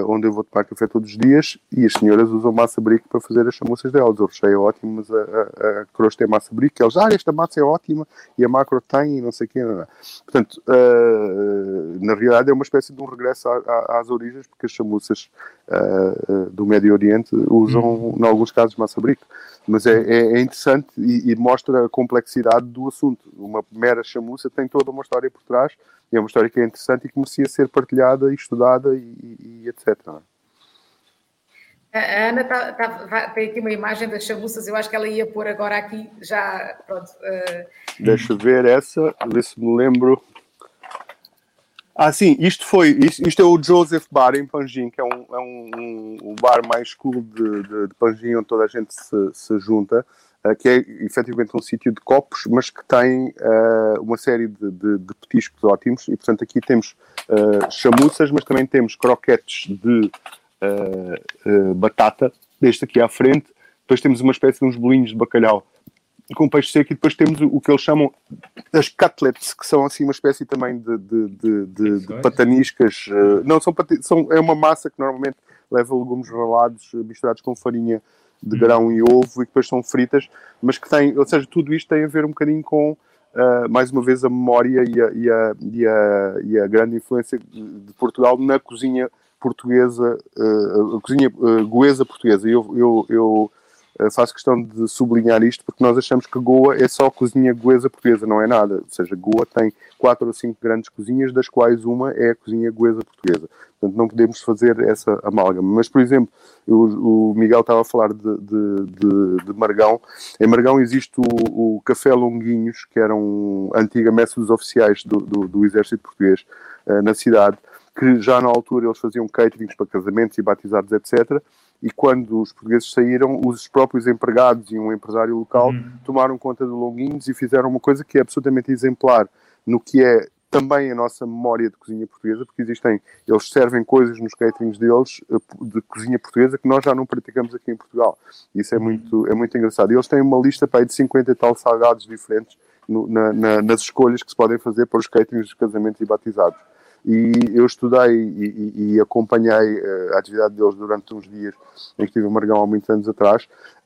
A: onde eu vou tomar café todos os dias, e as senhoras usam massa brique para fazer as chamuças delas. O recheio é ótimo, mas a, a, a crosta é massa brique. Eles, ah, esta massa é ótima, e a macro tem, e não sei o quê. Não, não. Portanto, uh, na realidade é uma espécie de um regresso a, a, às origens, porque as chamuças uh, do Médio Oriente usam, hum. em alguns casos, massa brique. Mas é, é, é interessante e, e, mostra a complexidade do assunto. Uma mera chamuça tem toda uma história por trás, e é uma história que é interessante e que merecia ser partilhada e estudada e, e etc.
B: A Ana tá, tá, tem aqui uma imagem das chamuças, eu acho que ela ia pôr agora aqui, já, pronto. Uh...
A: Deixa ver essa, ver se me lembro. Ah, sim, isto foi, isto, isto é o Joseph Bar em Panjim, que é um, é um, um bar mais cool de, de, de Panjim, onde toda a gente se, se junta. Uh, que é efetivamente um sítio de copos, mas que tem uh, uma série de, de, de, petiscos ótimos. E, portanto, aqui temos uh, chamuças, mas também temos croquetes de batata, deste aqui à frente. Depois temos uma espécie de uns bolinhos de bacalhau com peixe seco. E depois temos o que eles chamam as cutlets, que são assim uma espécie também de, de, de, de pataniscas. não, são, são, é uma massa que normalmente leva legumes ralados misturados com farinha de grão e ovo e depois são fritas, mas que têm, ou seja, tudo isto tem a ver um bocadinho com, uh, mais uma vez, a memória e a, e a, e a, e a grande influência de Portugal na cozinha portuguesa, uh, a cozinha uh, goesa portuguesa. Eu, eu, eu faço questão de sublinhar isto porque nós achamos que Goa é só cozinha goesa portuguesa, não é nada. Ou seja, Goa tem quatro ou cinco grandes cozinhas, das quais uma é a cozinha goesa portuguesa. Portanto, não podemos fazer essa amálgama. Mas, por exemplo, o, o Miguel estava a falar de, de, de, de Margão. Em Margão existe o, o, Café Longuinhos, que era um antiga messa dos oficiais do, do, do Exército Português uh, na cidade, que já na altura eles faziam caterings para casamentos e batizados, etc e quando os portugueses saíram, os próprios empregados e um empresário local uhum. tomaram conta de Longuinhos e fizeram uma coisa que é absolutamente exemplar no que é também a nossa memória de cozinha portuguesa, porque existem, eles servem coisas nos caterings deles eh, de cozinha portuguesa que nós já não praticamos aqui em Portugal. Isso é uhum. muito, é muito engraçado. E eles têm uma lista para de 50 e tal salgados diferentes no, na, na, nas escolhas que se podem fazer para os caterings dos casamentos e batizados. E eu estudei e, e, e acompanhei uh, a atividade deles durante uns dias em que estive em Margão há muitos anos atrás.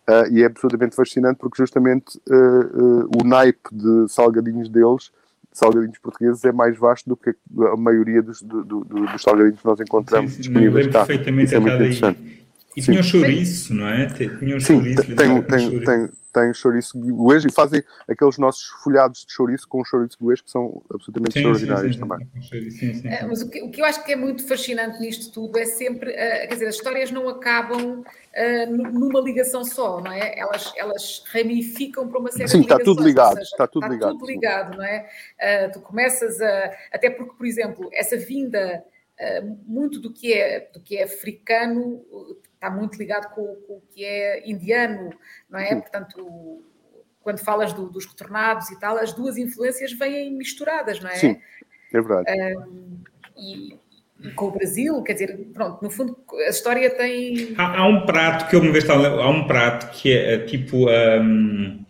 A: Uh, e é absolutamente fascinante porque justamente uh, o naipe de salgadinhos deles salgadinhos portugueses é mais vasto do que a maioria dos, do, do, dos salgadinhos que nós encontramos sim, sim, disponíveis cá.
C: Isso é muito interessante. E tinha o chouriço, não é? Tinha
A: o chouriço. Sim, tem, tem, tem, tem chouriço goês e fazem aqueles nossos folhados de chouriço com chouriço goês que são absolutamente sim, extraordinários sim, sim, também.
B: Sim, é, mas o que, o que, eu acho que é muito fascinante nisto tudo é sempre, uh, quer dizer, as histórias não acabam uh, numa ligação só, não é? Elas, elas ramificam para uma série
A: sim,
B: de ligações.
A: Sim, está tudo ligado.
B: Seja,
A: está tudo
B: está
A: ligado.
B: Tudo ligado, não é? Uh, tu começas a... Até porque, por exemplo, essa vinda... Uh, muito do que é do que é africano está muito ligado com, com, o que é indiano, não é? Sim. Portanto, quando falas do, dos retornados e tal, as duas influências vêm misturadas, não é?
A: Sim, é verdade.
B: Um, e, e, com o Brasil, quer dizer, pronto, no fundo a história tem.
C: Há, há um prato que eu me vejo, há um prato que é, é tipo. Um,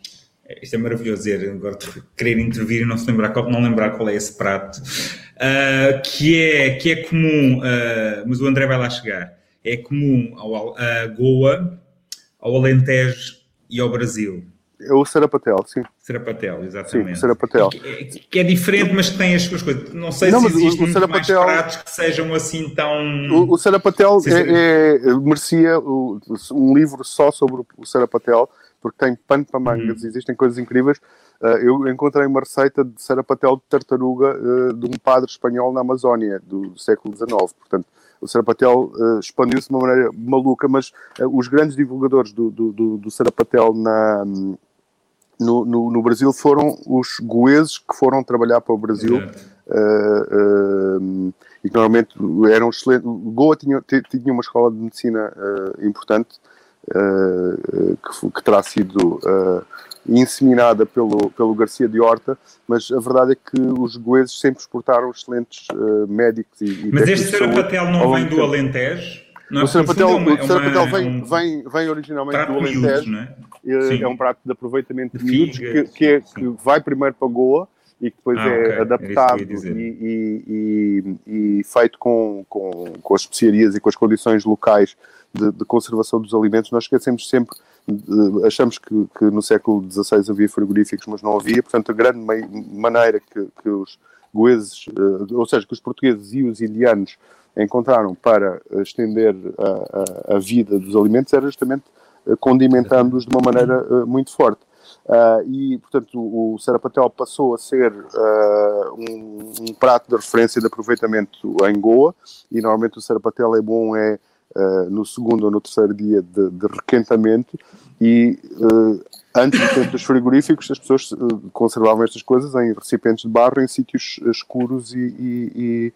C: isto é maravilhoso dizer, agora querer intervir e não, se lembrar qual, não lembrar qual é esse prato, uh, que, é, que é comum, uh, mas o André vai lá chegar, é comum ao, a Goa, ao Alentejo e ao Brasil.
A: É o Serapatel, sim.
C: Serapatel, exatamente.
A: Sim, Serapatel.
C: Que, é, que, é diferente, mas que tem as suas coisas. Não sei não, se existem Serapatel, mais pratos que sejam assim tão...
A: O, o Serapatel é, é, merecia um livro só sobre o Serapatel, porque tem pano para mangas, uhum. existem coisas incríveis. Uh, eu encontrei uma receita de Serapatel de tartaruga uh, de um padre espanhol na Amazónia, do, do século XIX. Portanto, o Sarapatel uh, expandiu-se de uma maneira maluca, mas uh, os grandes divulgadores do, do, do, do Sarapatel na, no, no, no, Brasil foram os goeses que foram trabalhar para o Brasil uh, e que normalmente eram excelentes. Goa tinha, tinha uma escola de medicina importante que, que, terá sido inseminada pelo, pelo Garcia de Horta, mas a verdade é que os goeses sempre exportaram excelentes uh, médicos e, e
C: Mas este Sarapatel não vem do Alentejo?
A: Não é? O Sarapatel, é o Sarapatel vem, vem, vem originalmente do Alentejo. Miúdos, é? É, é um prato de aproveitamento de miúdos que, que, é, que vai primeiro para Goa e que depois ah, é okay. adaptado e, e, e, e, feito com, com, com as especiarias e com as condições locais de, de conservação dos alimentos. Nós esquecemos sempre achamos que, que, no século XVI havia frigoríficos, mas não havia, portanto, a grande maneira que, que os goeses, uh, ou seja, que os portugueses e os indianos encontraram para estender a, a, a vida dos alimentos era justamente uh, condimentando-os de uma maneira uh, muito forte. e, portanto, o, o Sarapatel passou a ser um, um, prato de referência de aproveitamento em Goa, e normalmente o Sarapatel é bom, é uh, no segundo ou no terceiro dia de, de requentamento e uh, antes do tempo dos frigoríficos as pessoas uh, conservavam estas coisas em recipientes de barro em sítios escuros e, e,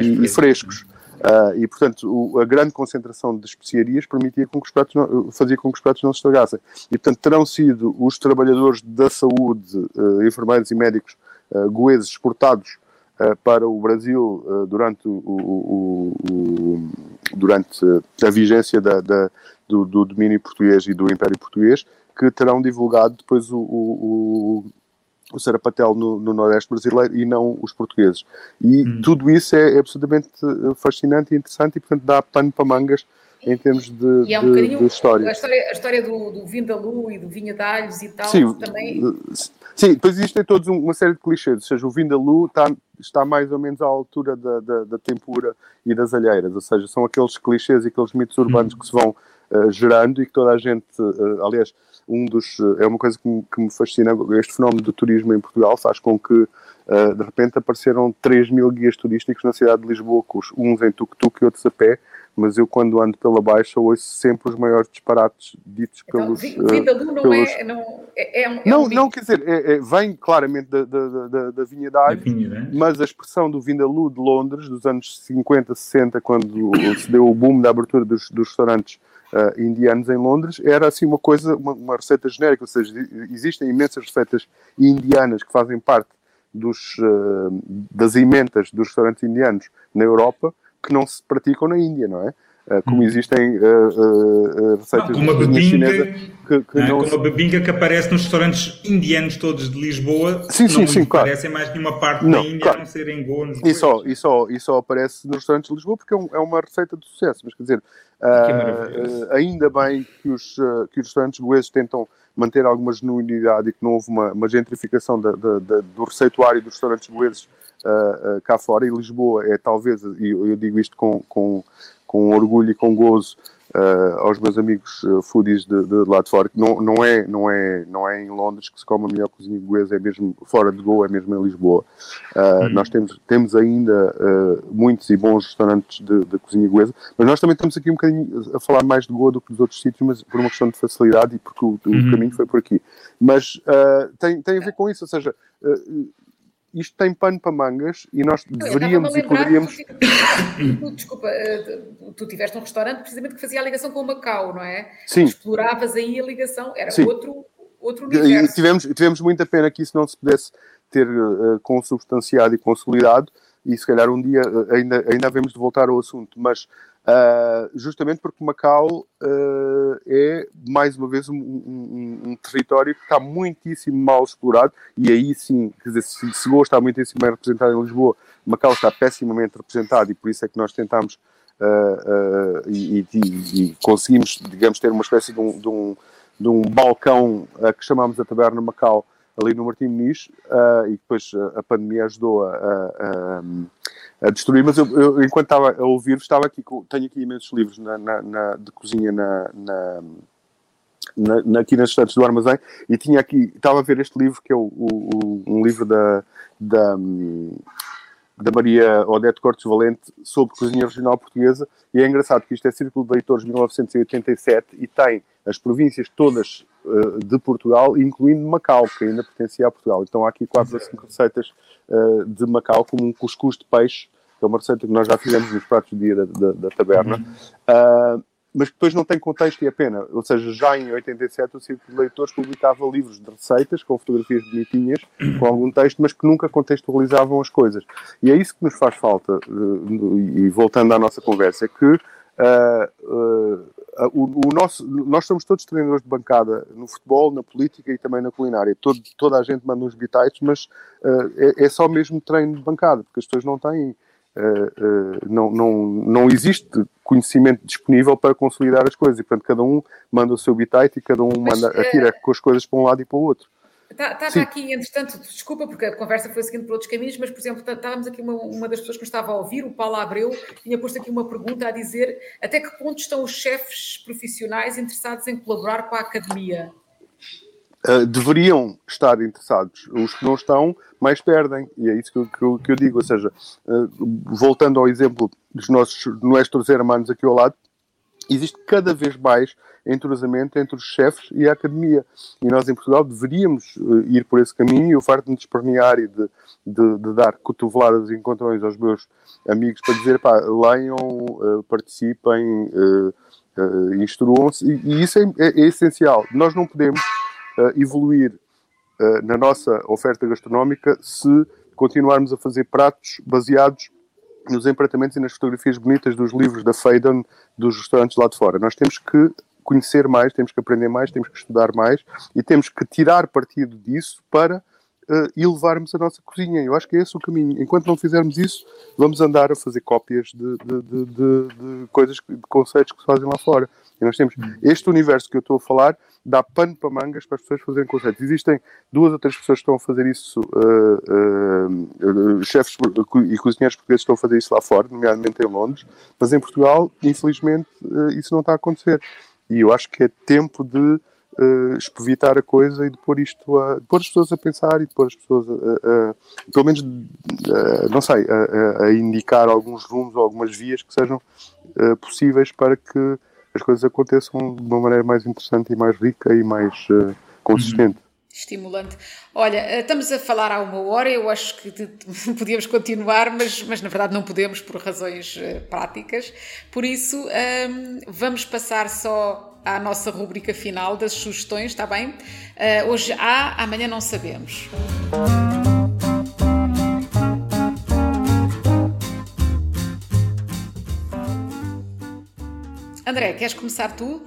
A: e, e frescos. Uh, e, portanto, o, a grande concentração de especiarias permitia com que os pratos não, fazia com que os pratos não se estragassem. E, portanto, terão sido os trabalhadores da saúde, uh, enfermeiros e médicos uh, goeses exportados para o Brasil durante o, o, o, durante a vigência da, da, do, do, domínio português e do Império Português, que terão divulgado depois o, o, o Sarapatel no, no Nordeste brasileiro e não os portugueses. E hum. tudo isso é, é, absolutamente fascinante e interessante e, portanto, dá pano para mangas em termos de, e é um de, de história.
B: A história, a história do, do Vindalu e do Vinha de Alhos e tal sim, também.
A: Sim, depois existem todos uma série de clichês, ou seja, o Vindalu está, está mais ou menos à altura da, da, da, tempura e das alheiras, ou seja, são aqueles clichês e aqueles mitos urbanos hum. que se vão uh, gerando e que toda a gente, uh, aliás, um dos, uh, é uma coisa que me, que me, fascina, este fenómeno do turismo em Portugal faz com que de repente apareceram 3 mil guias turísticos na cidade de Lisboa, uns em tuk-tuk e outros a pé, mas eu quando ando pela Baixa ouço sempre os maiores disparates ditos então, pelos...
B: Vindalu não pelos... é... Não, é, é um,
A: não, é um não, quer dizer, é, é, vem claramente da, da, da, da Vinha da né? mas a expressão do Vindaloo de Londres, dos anos 50, 60, quando se deu o boom da abertura dos, dos restaurantes uh, indianos em Londres, era assim uma coisa, uma, uma receita genérica, ou seja, existem imensas receitas indianas que fazem parte dos, uh, das emendas dos restaurantes indianos na Europa, que não se praticam na Índia, não é? Uh, como hum. existem uh, uh, receitas não,
C: a bebinga, chinesa que, que não, não como a bebinga que aparece nos restaurantes indianos todos de Lisboa
A: sim, sim,
C: não
A: sim, claro.
C: aparece em mais nenhuma parte não, da Índia claro. a não ser em Goa
A: e só, e, só, e só aparece nos restaurantes de Lisboa porque é, um, é uma receita de sucesso mas quer dizer ainda bem que os, que os restaurantes goeses tentam manter alguma genuinidade e que não houve uma, uma gentrificação da, da, da, do receituário dos restaurantes goeses uh, uh, cá fora, e Lisboa é talvez, e eu, eu digo isto com, com, com orgulho e com gozo, uh, aos meus amigos uh, foodies de, de, lá de fora, que não, não, é, não, é, não é em Londres que se come a melhor cozinha inglesa, é mesmo fora de Goa, é mesmo em Lisboa. Uh, Nós temos, temos ainda muitos e bons restaurantes de, de, cozinha inglesa, mas nós também estamos aqui um bocadinho a falar mais de Goa do que dos outros sítios, mas por uma questão de facilidade e porque o, o uhum. caminho foi por aqui. Mas tem, tem a ver com isso, ou seja, isto tem pano para mangas e nós deveríamos e poderíamos.
B: Tu, desculpa, eh, tu tiveste um restaurante precisamente que fazia a ligação com o Macau, não é?
A: Sim.
B: Exploravas aí a ligação, era Sim. outro, outro universo.
A: E tivemos, tivemos muita pena que isso não se pudesse ter uh, consubstanciado e consolidado, e se calhar um dia uh, ainda, ainda havemos de voltar ao assunto, mas Uh, justamente porque Macau uh, é, mais uma vez, um, um, um, território que está muitíssimo mal explorado, e aí sim, quer dizer, se, se Goa está muitíssimo bem representado em Lisboa, Macau está pessimamente representado, e por isso é que nós tentamos uh, e, e, e, conseguimos, digamos, ter uma espécie de um, de um, de balcão que chamamos a Taberna Macau, ali no Martim Muniz, e depois a pandemia ajudou a, a a destruir, mas eu, eu enquanto estava a ouvir, estava aqui, tenho aqui imensos livros na, na, na de cozinha na, na, aqui nas estantes do armazém e tinha aqui, estava a ver este livro que é o, o, um livro da, da, da Maria Odete Cortes Valente sobre cozinha regional portuguesa e é engraçado que isto é Círculo de Leitores de 1987 e tem as províncias todas uh, de Portugal, incluindo Macau, que ainda pertencia a Portugal. Então há aqui quatro ou cinco receitas uh, de Macau, como um cuscuz de peixe, que é uma receita que nós já fizemos nos pratos do dia da, da, da taberna. Uh, mas depois não tem contexto e é pena. Ou seja, já em 87 o Círculo de Leitores publicava livros de receitas com fotografias bonitinhas, com algum texto, mas que nunca contextualizavam as coisas. E é isso que nos faz falta, e voltando à nossa conversa, é que uh, uh, o, o, nosso, nós somos todos treinadores de bancada no futebol, na política e também na culinária. Todo, toda a gente manda uns bitites, mas uh, é, é, só mesmo treino de bancada, porque as pessoas não têm não, não, não existe conhecimento disponível para consolidar as coisas e, portanto, cada um manda o seu bitite e cada um Mas, manda, atira eh, com as coisas para um lado e para o outro.
B: Estava tá, tá aqui, entretanto, desculpa porque a conversa foi seguindo por outros caminhos, mas, por exemplo, estávamos aqui uma, uma das pessoas que nos estava a ouvir, o Paulo Abreu, tinha posto aqui uma pergunta a dizer até que ponto estão os chefes profissionais interessados em colaborar com a academia?
A: Uh, deveriam estar interessados. Os que não estão, mais perdem. E é isso que eu, que eu, que eu digo. Ou seja, uh, voltando ao exemplo dos nossos nossos hermanos aqui ao lado, existe cada vez mais entrosamento entre os chefes e a academia. E nós em Portugal deveríamos uh, ir por esse caminho. E o farto de e de, de, de, dar cotoveladas e encontrões aos meus amigos para dizer, pá, leiam, participem, instruam-se. E, e, isso é, é, é essencial. Nós não podemos uh, evoluir uh, na nossa oferta gastronómica se continuarmos a fazer pratos baseados nos empratamentos e nas fotografias bonitas dos livros da Faden dos restaurantes lá de fora. Nós temos que conhecer mais, temos que aprender mais, temos que estudar mais e temos que tirar partido disso para uh, elevarmos a nossa cozinha. Eu acho que é esse o caminho. Enquanto não fizermos isso, vamos andar a fazer cópias de, de, de, de coisas, de conceitos que se fazem lá fora. E nós temos este universo que eu estou a falar, dá pano para mangas para as pessoas fazerem conceitos. Existem duas ou três pessoas que estão a fazer isso, uh, uh, chefes e cozinheiros portugueses estão a fazer isso lá fora, nomeadamente em Londres, mas em Portugal, infelizmente, uh, isso não está a acontecer. E eu acho que é tempo de uh, espevitar a coisa e de pôr isto a. De pôr as pessoas a pensar e de pôr as pessoas a. a pelo menos, não sei, a, a, indicar alguns rumos ou algumas vias que sejam possíveis para que as coisas aconteçam de uma maneira mais interessante e mais rica e mais uh, consistente.
B: Estimulante. Olha, eh, estamos a falar há uma hora, eu acho que podíamos continuar, mas, mas na verdade não podemos por razões práticas. Por isso, um, ehm, vamos passar só à nossa rubrica final das sugestões, está bem? Uh, hoje há, amanhã não sabemos. André, queres começar tu?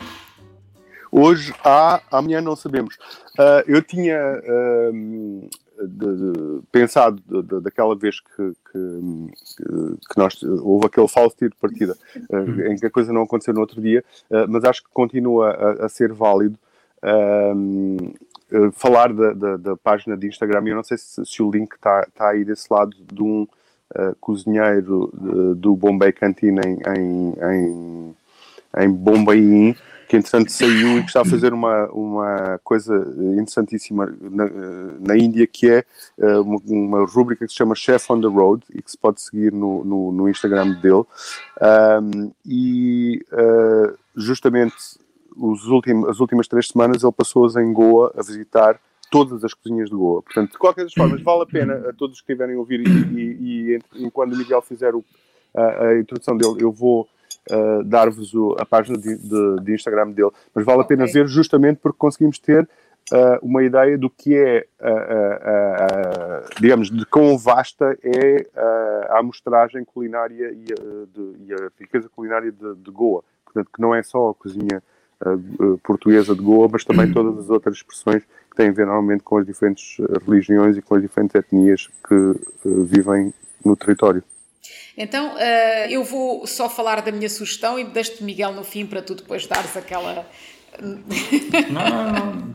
A: Hoje há, amanhã não sabemos. Uh, eu tinha uh, de, de, pensado de, daquela vez que, que, que, nós houve aquele falso tiro de partida uh, em que a coisa não aconteceu no outro dia, mas acho que continua a, a ser válido. falar da, da, da, página de Instagram, eu não sei se, se o link está tá aí desse lado de um cozinheiro do Bombay Cantina em, em, em em Bombaim, que entretanto saiu e que está a fazer uma, uma coisa interessantíssima na, na Índia, que é uh, uma, uma rubrica que se chama Chef on the Road e que se pode seguir no, no, no Instagram dele. Um, e uh, justamente os últimos, as últimas três semanas ele passou-as em Goa a visitar todas as cozinhas de Goa. Portanto, de qualquer das formas, vale a pena a todos que estiverem a ouvir e, e, e enquanto o Miguel fizer o, a, a, introdução dele, eu vou uh, dar-vos a página de, de, de, Instagram dele. Mas vale a pena okay. ver justamente porque conseguimos ter uh, uma ideia do que é, uh, digamos, de quão vasta é a amostragem culinária e a, de, e a riqueza culinária de, de Goa. Portanto, que não é só a cozinha portuguesa de Goa, mas também todas as outras expressões que têm a ver normalmente com as diferentes religiões e com as diferentes etnias que vivem no território.
B: Então, uh, eu vou só falar da minha sugestão e deixo-te, Miguel, no fim, para tu depois dares aquela.
C: não, não, não,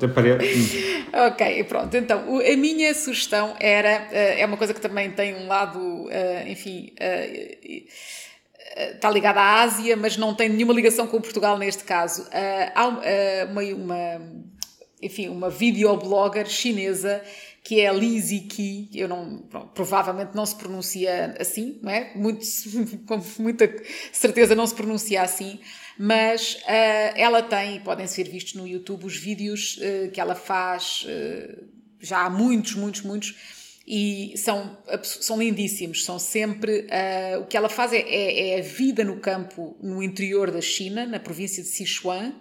B: ok, pronto. Então, a minha sugestão era. Uh, é uma coisa que também tem um lado, uh, enfim está ligada à Ásia, mas não tem nenhuma ligação com Portugal neste caso. Há uma, uma, enfim, uma videoblogger chinesa que é Lizzie Key, eu não, provavelmente não se pronuncia assim, não é? Muito, com muita certeza não se pronuncia assim, mas uh, ela tem, podem ser vistos no YouTube, os vídeos uh, que ela faz uh, já há muitos, muitos, muitos, e são, são lindíssimos, são sempre, o que ela faz é, é, é a vida no campo no interior da China, na província de Sichuan,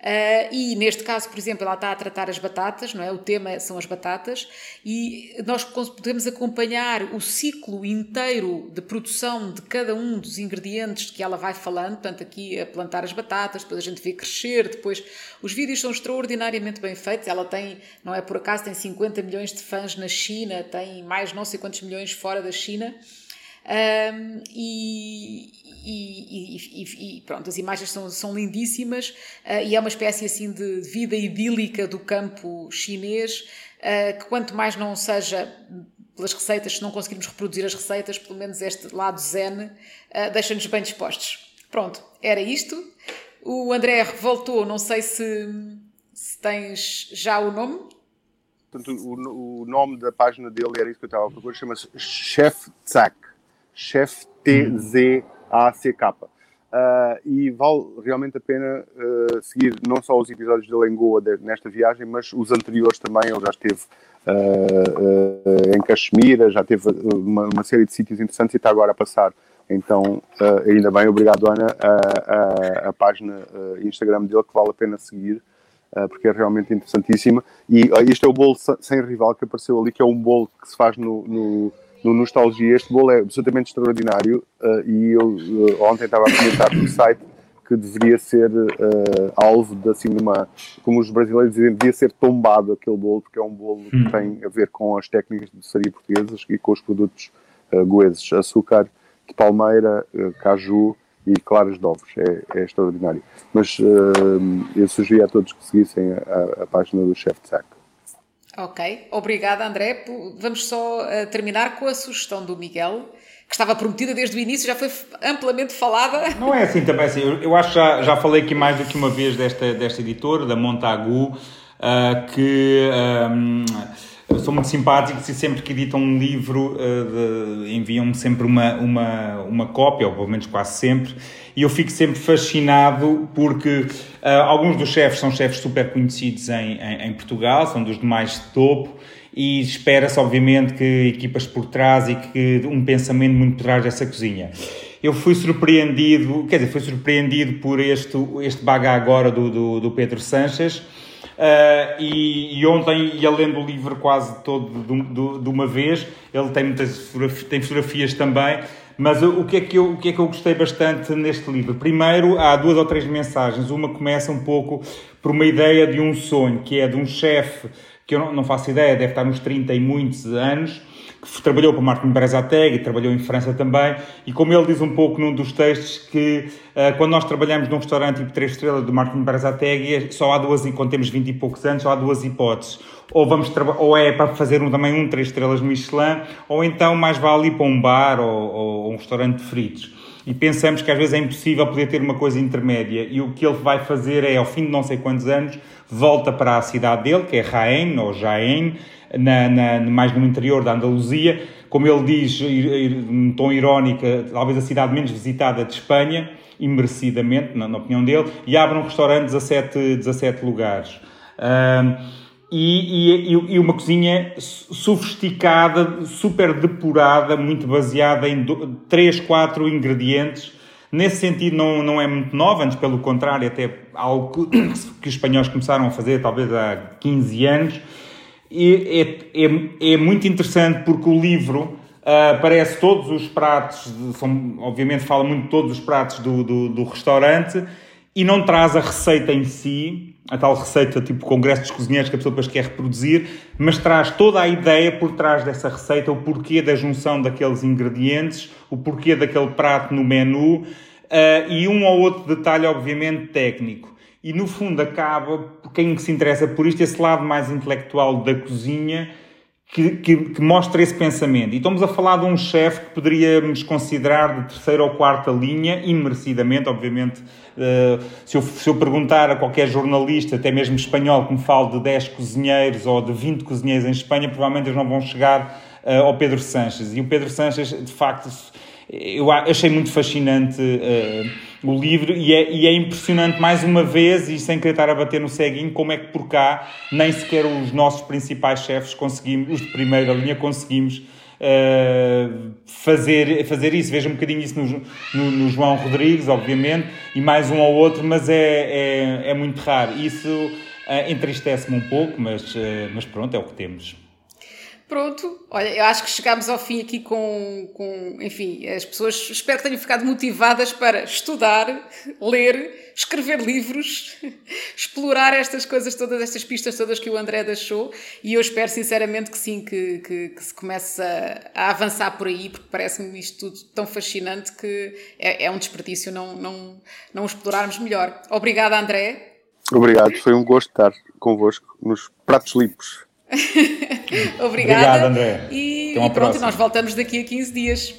B: Uh, e neste caso, por exemplo, ela está a tratar as batatas, não é? O tema são as batatas, e nós podemos acompanhar o ciclo inteiro de produção de cada um dos ingredientes que ela vai falando, portanto, aqui a plantar as batatas, depois a gente vê crescer, depois os vídeos são extraordinariamente bem feitos. Ela tem, não é por acaso, tem 50 milhões de fãs na China, tem mais não sei quantos milhões fora da China. Um, e, e, e, e, pronto, as imagens são, são lindíssimas uh, e é uma espécie assim de vida idílica do campo chinês uh, que quanto mais não seja pelas receitas, se não conseguirmos reproduzir as receitas, pelo menos este lado zen uh, deixa-nos bem dispostos. Pronto, era isto. O André voltou, não sei se, se tens já o nome.
A: Portanto, o, o, nome da página dele era isso que eu estava a procurar, chama-se Chef Tsak. Chef T-Z-A-C-K. Uh, e vale realmente a pena uh, seguir não só os episódios dele em Goa de, nesta viagem, mas os anteriores também. Ele já esteve uh, em Caxemira, já teve uma, uma, série de sítios interessantes e está agora a passar. Então, ainda bem, obrigado Ana, a, a, a página Instagram dele que vale a pena seguir. porque é realmente interessantíssima. E este é o bolo sem rival que apareceu ali, que é um bolo que se faz no, no no Nostalgia. Este bolo é absolutamente extraordinário uh, e eu uh, ontem estava a comentar no site que deveria ser uh, alvo de assim uma, como os brasileiros dizem, devia ser tombado aquele bolo, porque é um bolo que hum. tem a ver com as técnicas de doçaria portuguesas e com os produtos goeses, açúcar de palmeira, caju e claras de ovos. É, é extraordinário. Mas eu sugeri a todos que seguissem a, a página do Chef de Saco.
B: Ok, obrigada André. Vamos só uh, terminar com a sugestão do Miguel, que estava prometida desde o início, já foi amplamente falada.
C: Não é assim também, assim, eu, eu acho que já, já falei aqui mais do que uma vez desta, desta editora, da Montagu, uh, que... Um, são muito simpáticos e sempre que editam um livro uh, enviam-me sempre uma, uma, uma cópia, ou pelo menos quase sempre, e eu fico sempre fascinado porque uh, alguns dos chefes são chefes super conhecidos em, em, em Portugal, são dos de mais topo, e espera-se obviamente que equipas por trás e que um pensamento muito por trás dessa cozinha. Eu fui surpreendido, quer dizer, fui surpreendido por este, este baga agora do, do, do Pedro Sanches, Uh, e, e, ontem ia lendo o livro quase todo de, de uma vez. Ele tem muitas tem fotografias também. Mas o que, é que eu, o que é que eu gostei bastante neste livro? Primeiro, há duas ou três mensagens. Uma começa um pouco por uma ideia de um sonho, que é de um chefe que eu não, não faço ideia, deve estar nos 30 e muitos anos, que trabalhou para Martin Berezategui, trabalhou em França também, e como ele diz um pouco num dos textos que uh, quando nós trabalhamos num restaurante tipo 3 estrelas do Martin Berezategui, só há duas, quando temos 20 e poucos anos, só há duas hipóteses. Ou, vamos ou é para fazer um, também um 3 estrelas Michelin, ou então mais vale ir para um bar ou, ou um restaurante de fritos. e pensamos que às vezes é impossível poder ter uma coisa intermédia. E o que ele vai fazer é, ao fim de não sei quantos anos, volta para a cidade dele, que é Jaén, ou Jaén, na, na, mais no interior da Andaluzia, como ele diz, num tom irónico, talvez a cidade menos visitada de Espanha, e merecidamente, na, na opinião dele, e abre um restaurante de 17, 17 lugares. E, e, e, uma cozinha sofisticada, super depurada, muito baseada em 3, 4 ingredientes. Nesse sentido, não, não é muito nova, antes pelo contrário, até algo que, que os espanhóis começaram a fazer talvez há 15 anos. E é, é, é muito interessante porque o livro uh, aparece todos os pratos, são, obviamente fala muito de todos os pratos do, do, do restaurante e não traz a receita em si, a tal receita tipo congresso dos cozinheiros que a pessoa depois quer reproduzir, mas traz toda a ideia por trás dessa receita, o porquê da junção daqueles ingredientes, o porquê daquele prato no menu uh, e um ou outro detalhe, obviamente, técnico. E no fundo acaba, quem se interessa por isto, esse lado mais intelectual da cozinha que, que, que, mostra esse pensamento. E estamos a falar de um chefe que poderíamos considerar de terceira ou quarta linha, imerecidamente, obviamente. Uh, se, eu, se eu perguntar a qualquer jornalista, até mesmo espanhol, que me fale de 10 cozinheiros ou de 20 cozinheiros em Espanha, provavelmente eles não vão chegar uh, ao Pedro Sanches. E o Pedro Sanches, de facto, eu achei muito fascinante uh, o livro e é, e é, impressionante mais uma vez, e sem querer estar a bater no ceguinho, como é que por cá nem sequer os nossos principais chefes conseguimos, os de primeira linha, conseguimos uh, fazer, fazer isso. Veja um bocadinho isso no, no, no, João Rodrigues, obviamente, e mais um ou outro, mas é, é, é muito raro. Isso uh, entristece-me um pouco, mas, mas pronto, é o que temos.
B: Pronto, olha, eu acho que chegámos ao fim aqui com, com, enfim, as pessoas espero que tenham ficado motivadas para estudar, ler, escrever livros, explorar estas coisas todas, estas pistas todas que o André deixou e eu espero sinceramente que sim, que, que, que se comece a, a, avançar por aí, porque parece-me isto tudo tão fascinante que é, é um desperdício não, não, não explorarmos melhor. Obrigada, André.
A: Obrigado, foi um gosto estar convosco nos Pratos Limpos.
B: Obrigada.
C: Obrigado, André.
B: E, e pronto, próxima. nós voltamos daqui a 15 dias.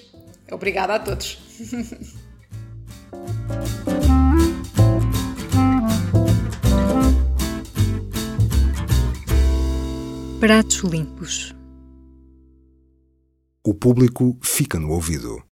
B: Obrigada a todos.
D: Pratos limpos. O público fica no ouvido.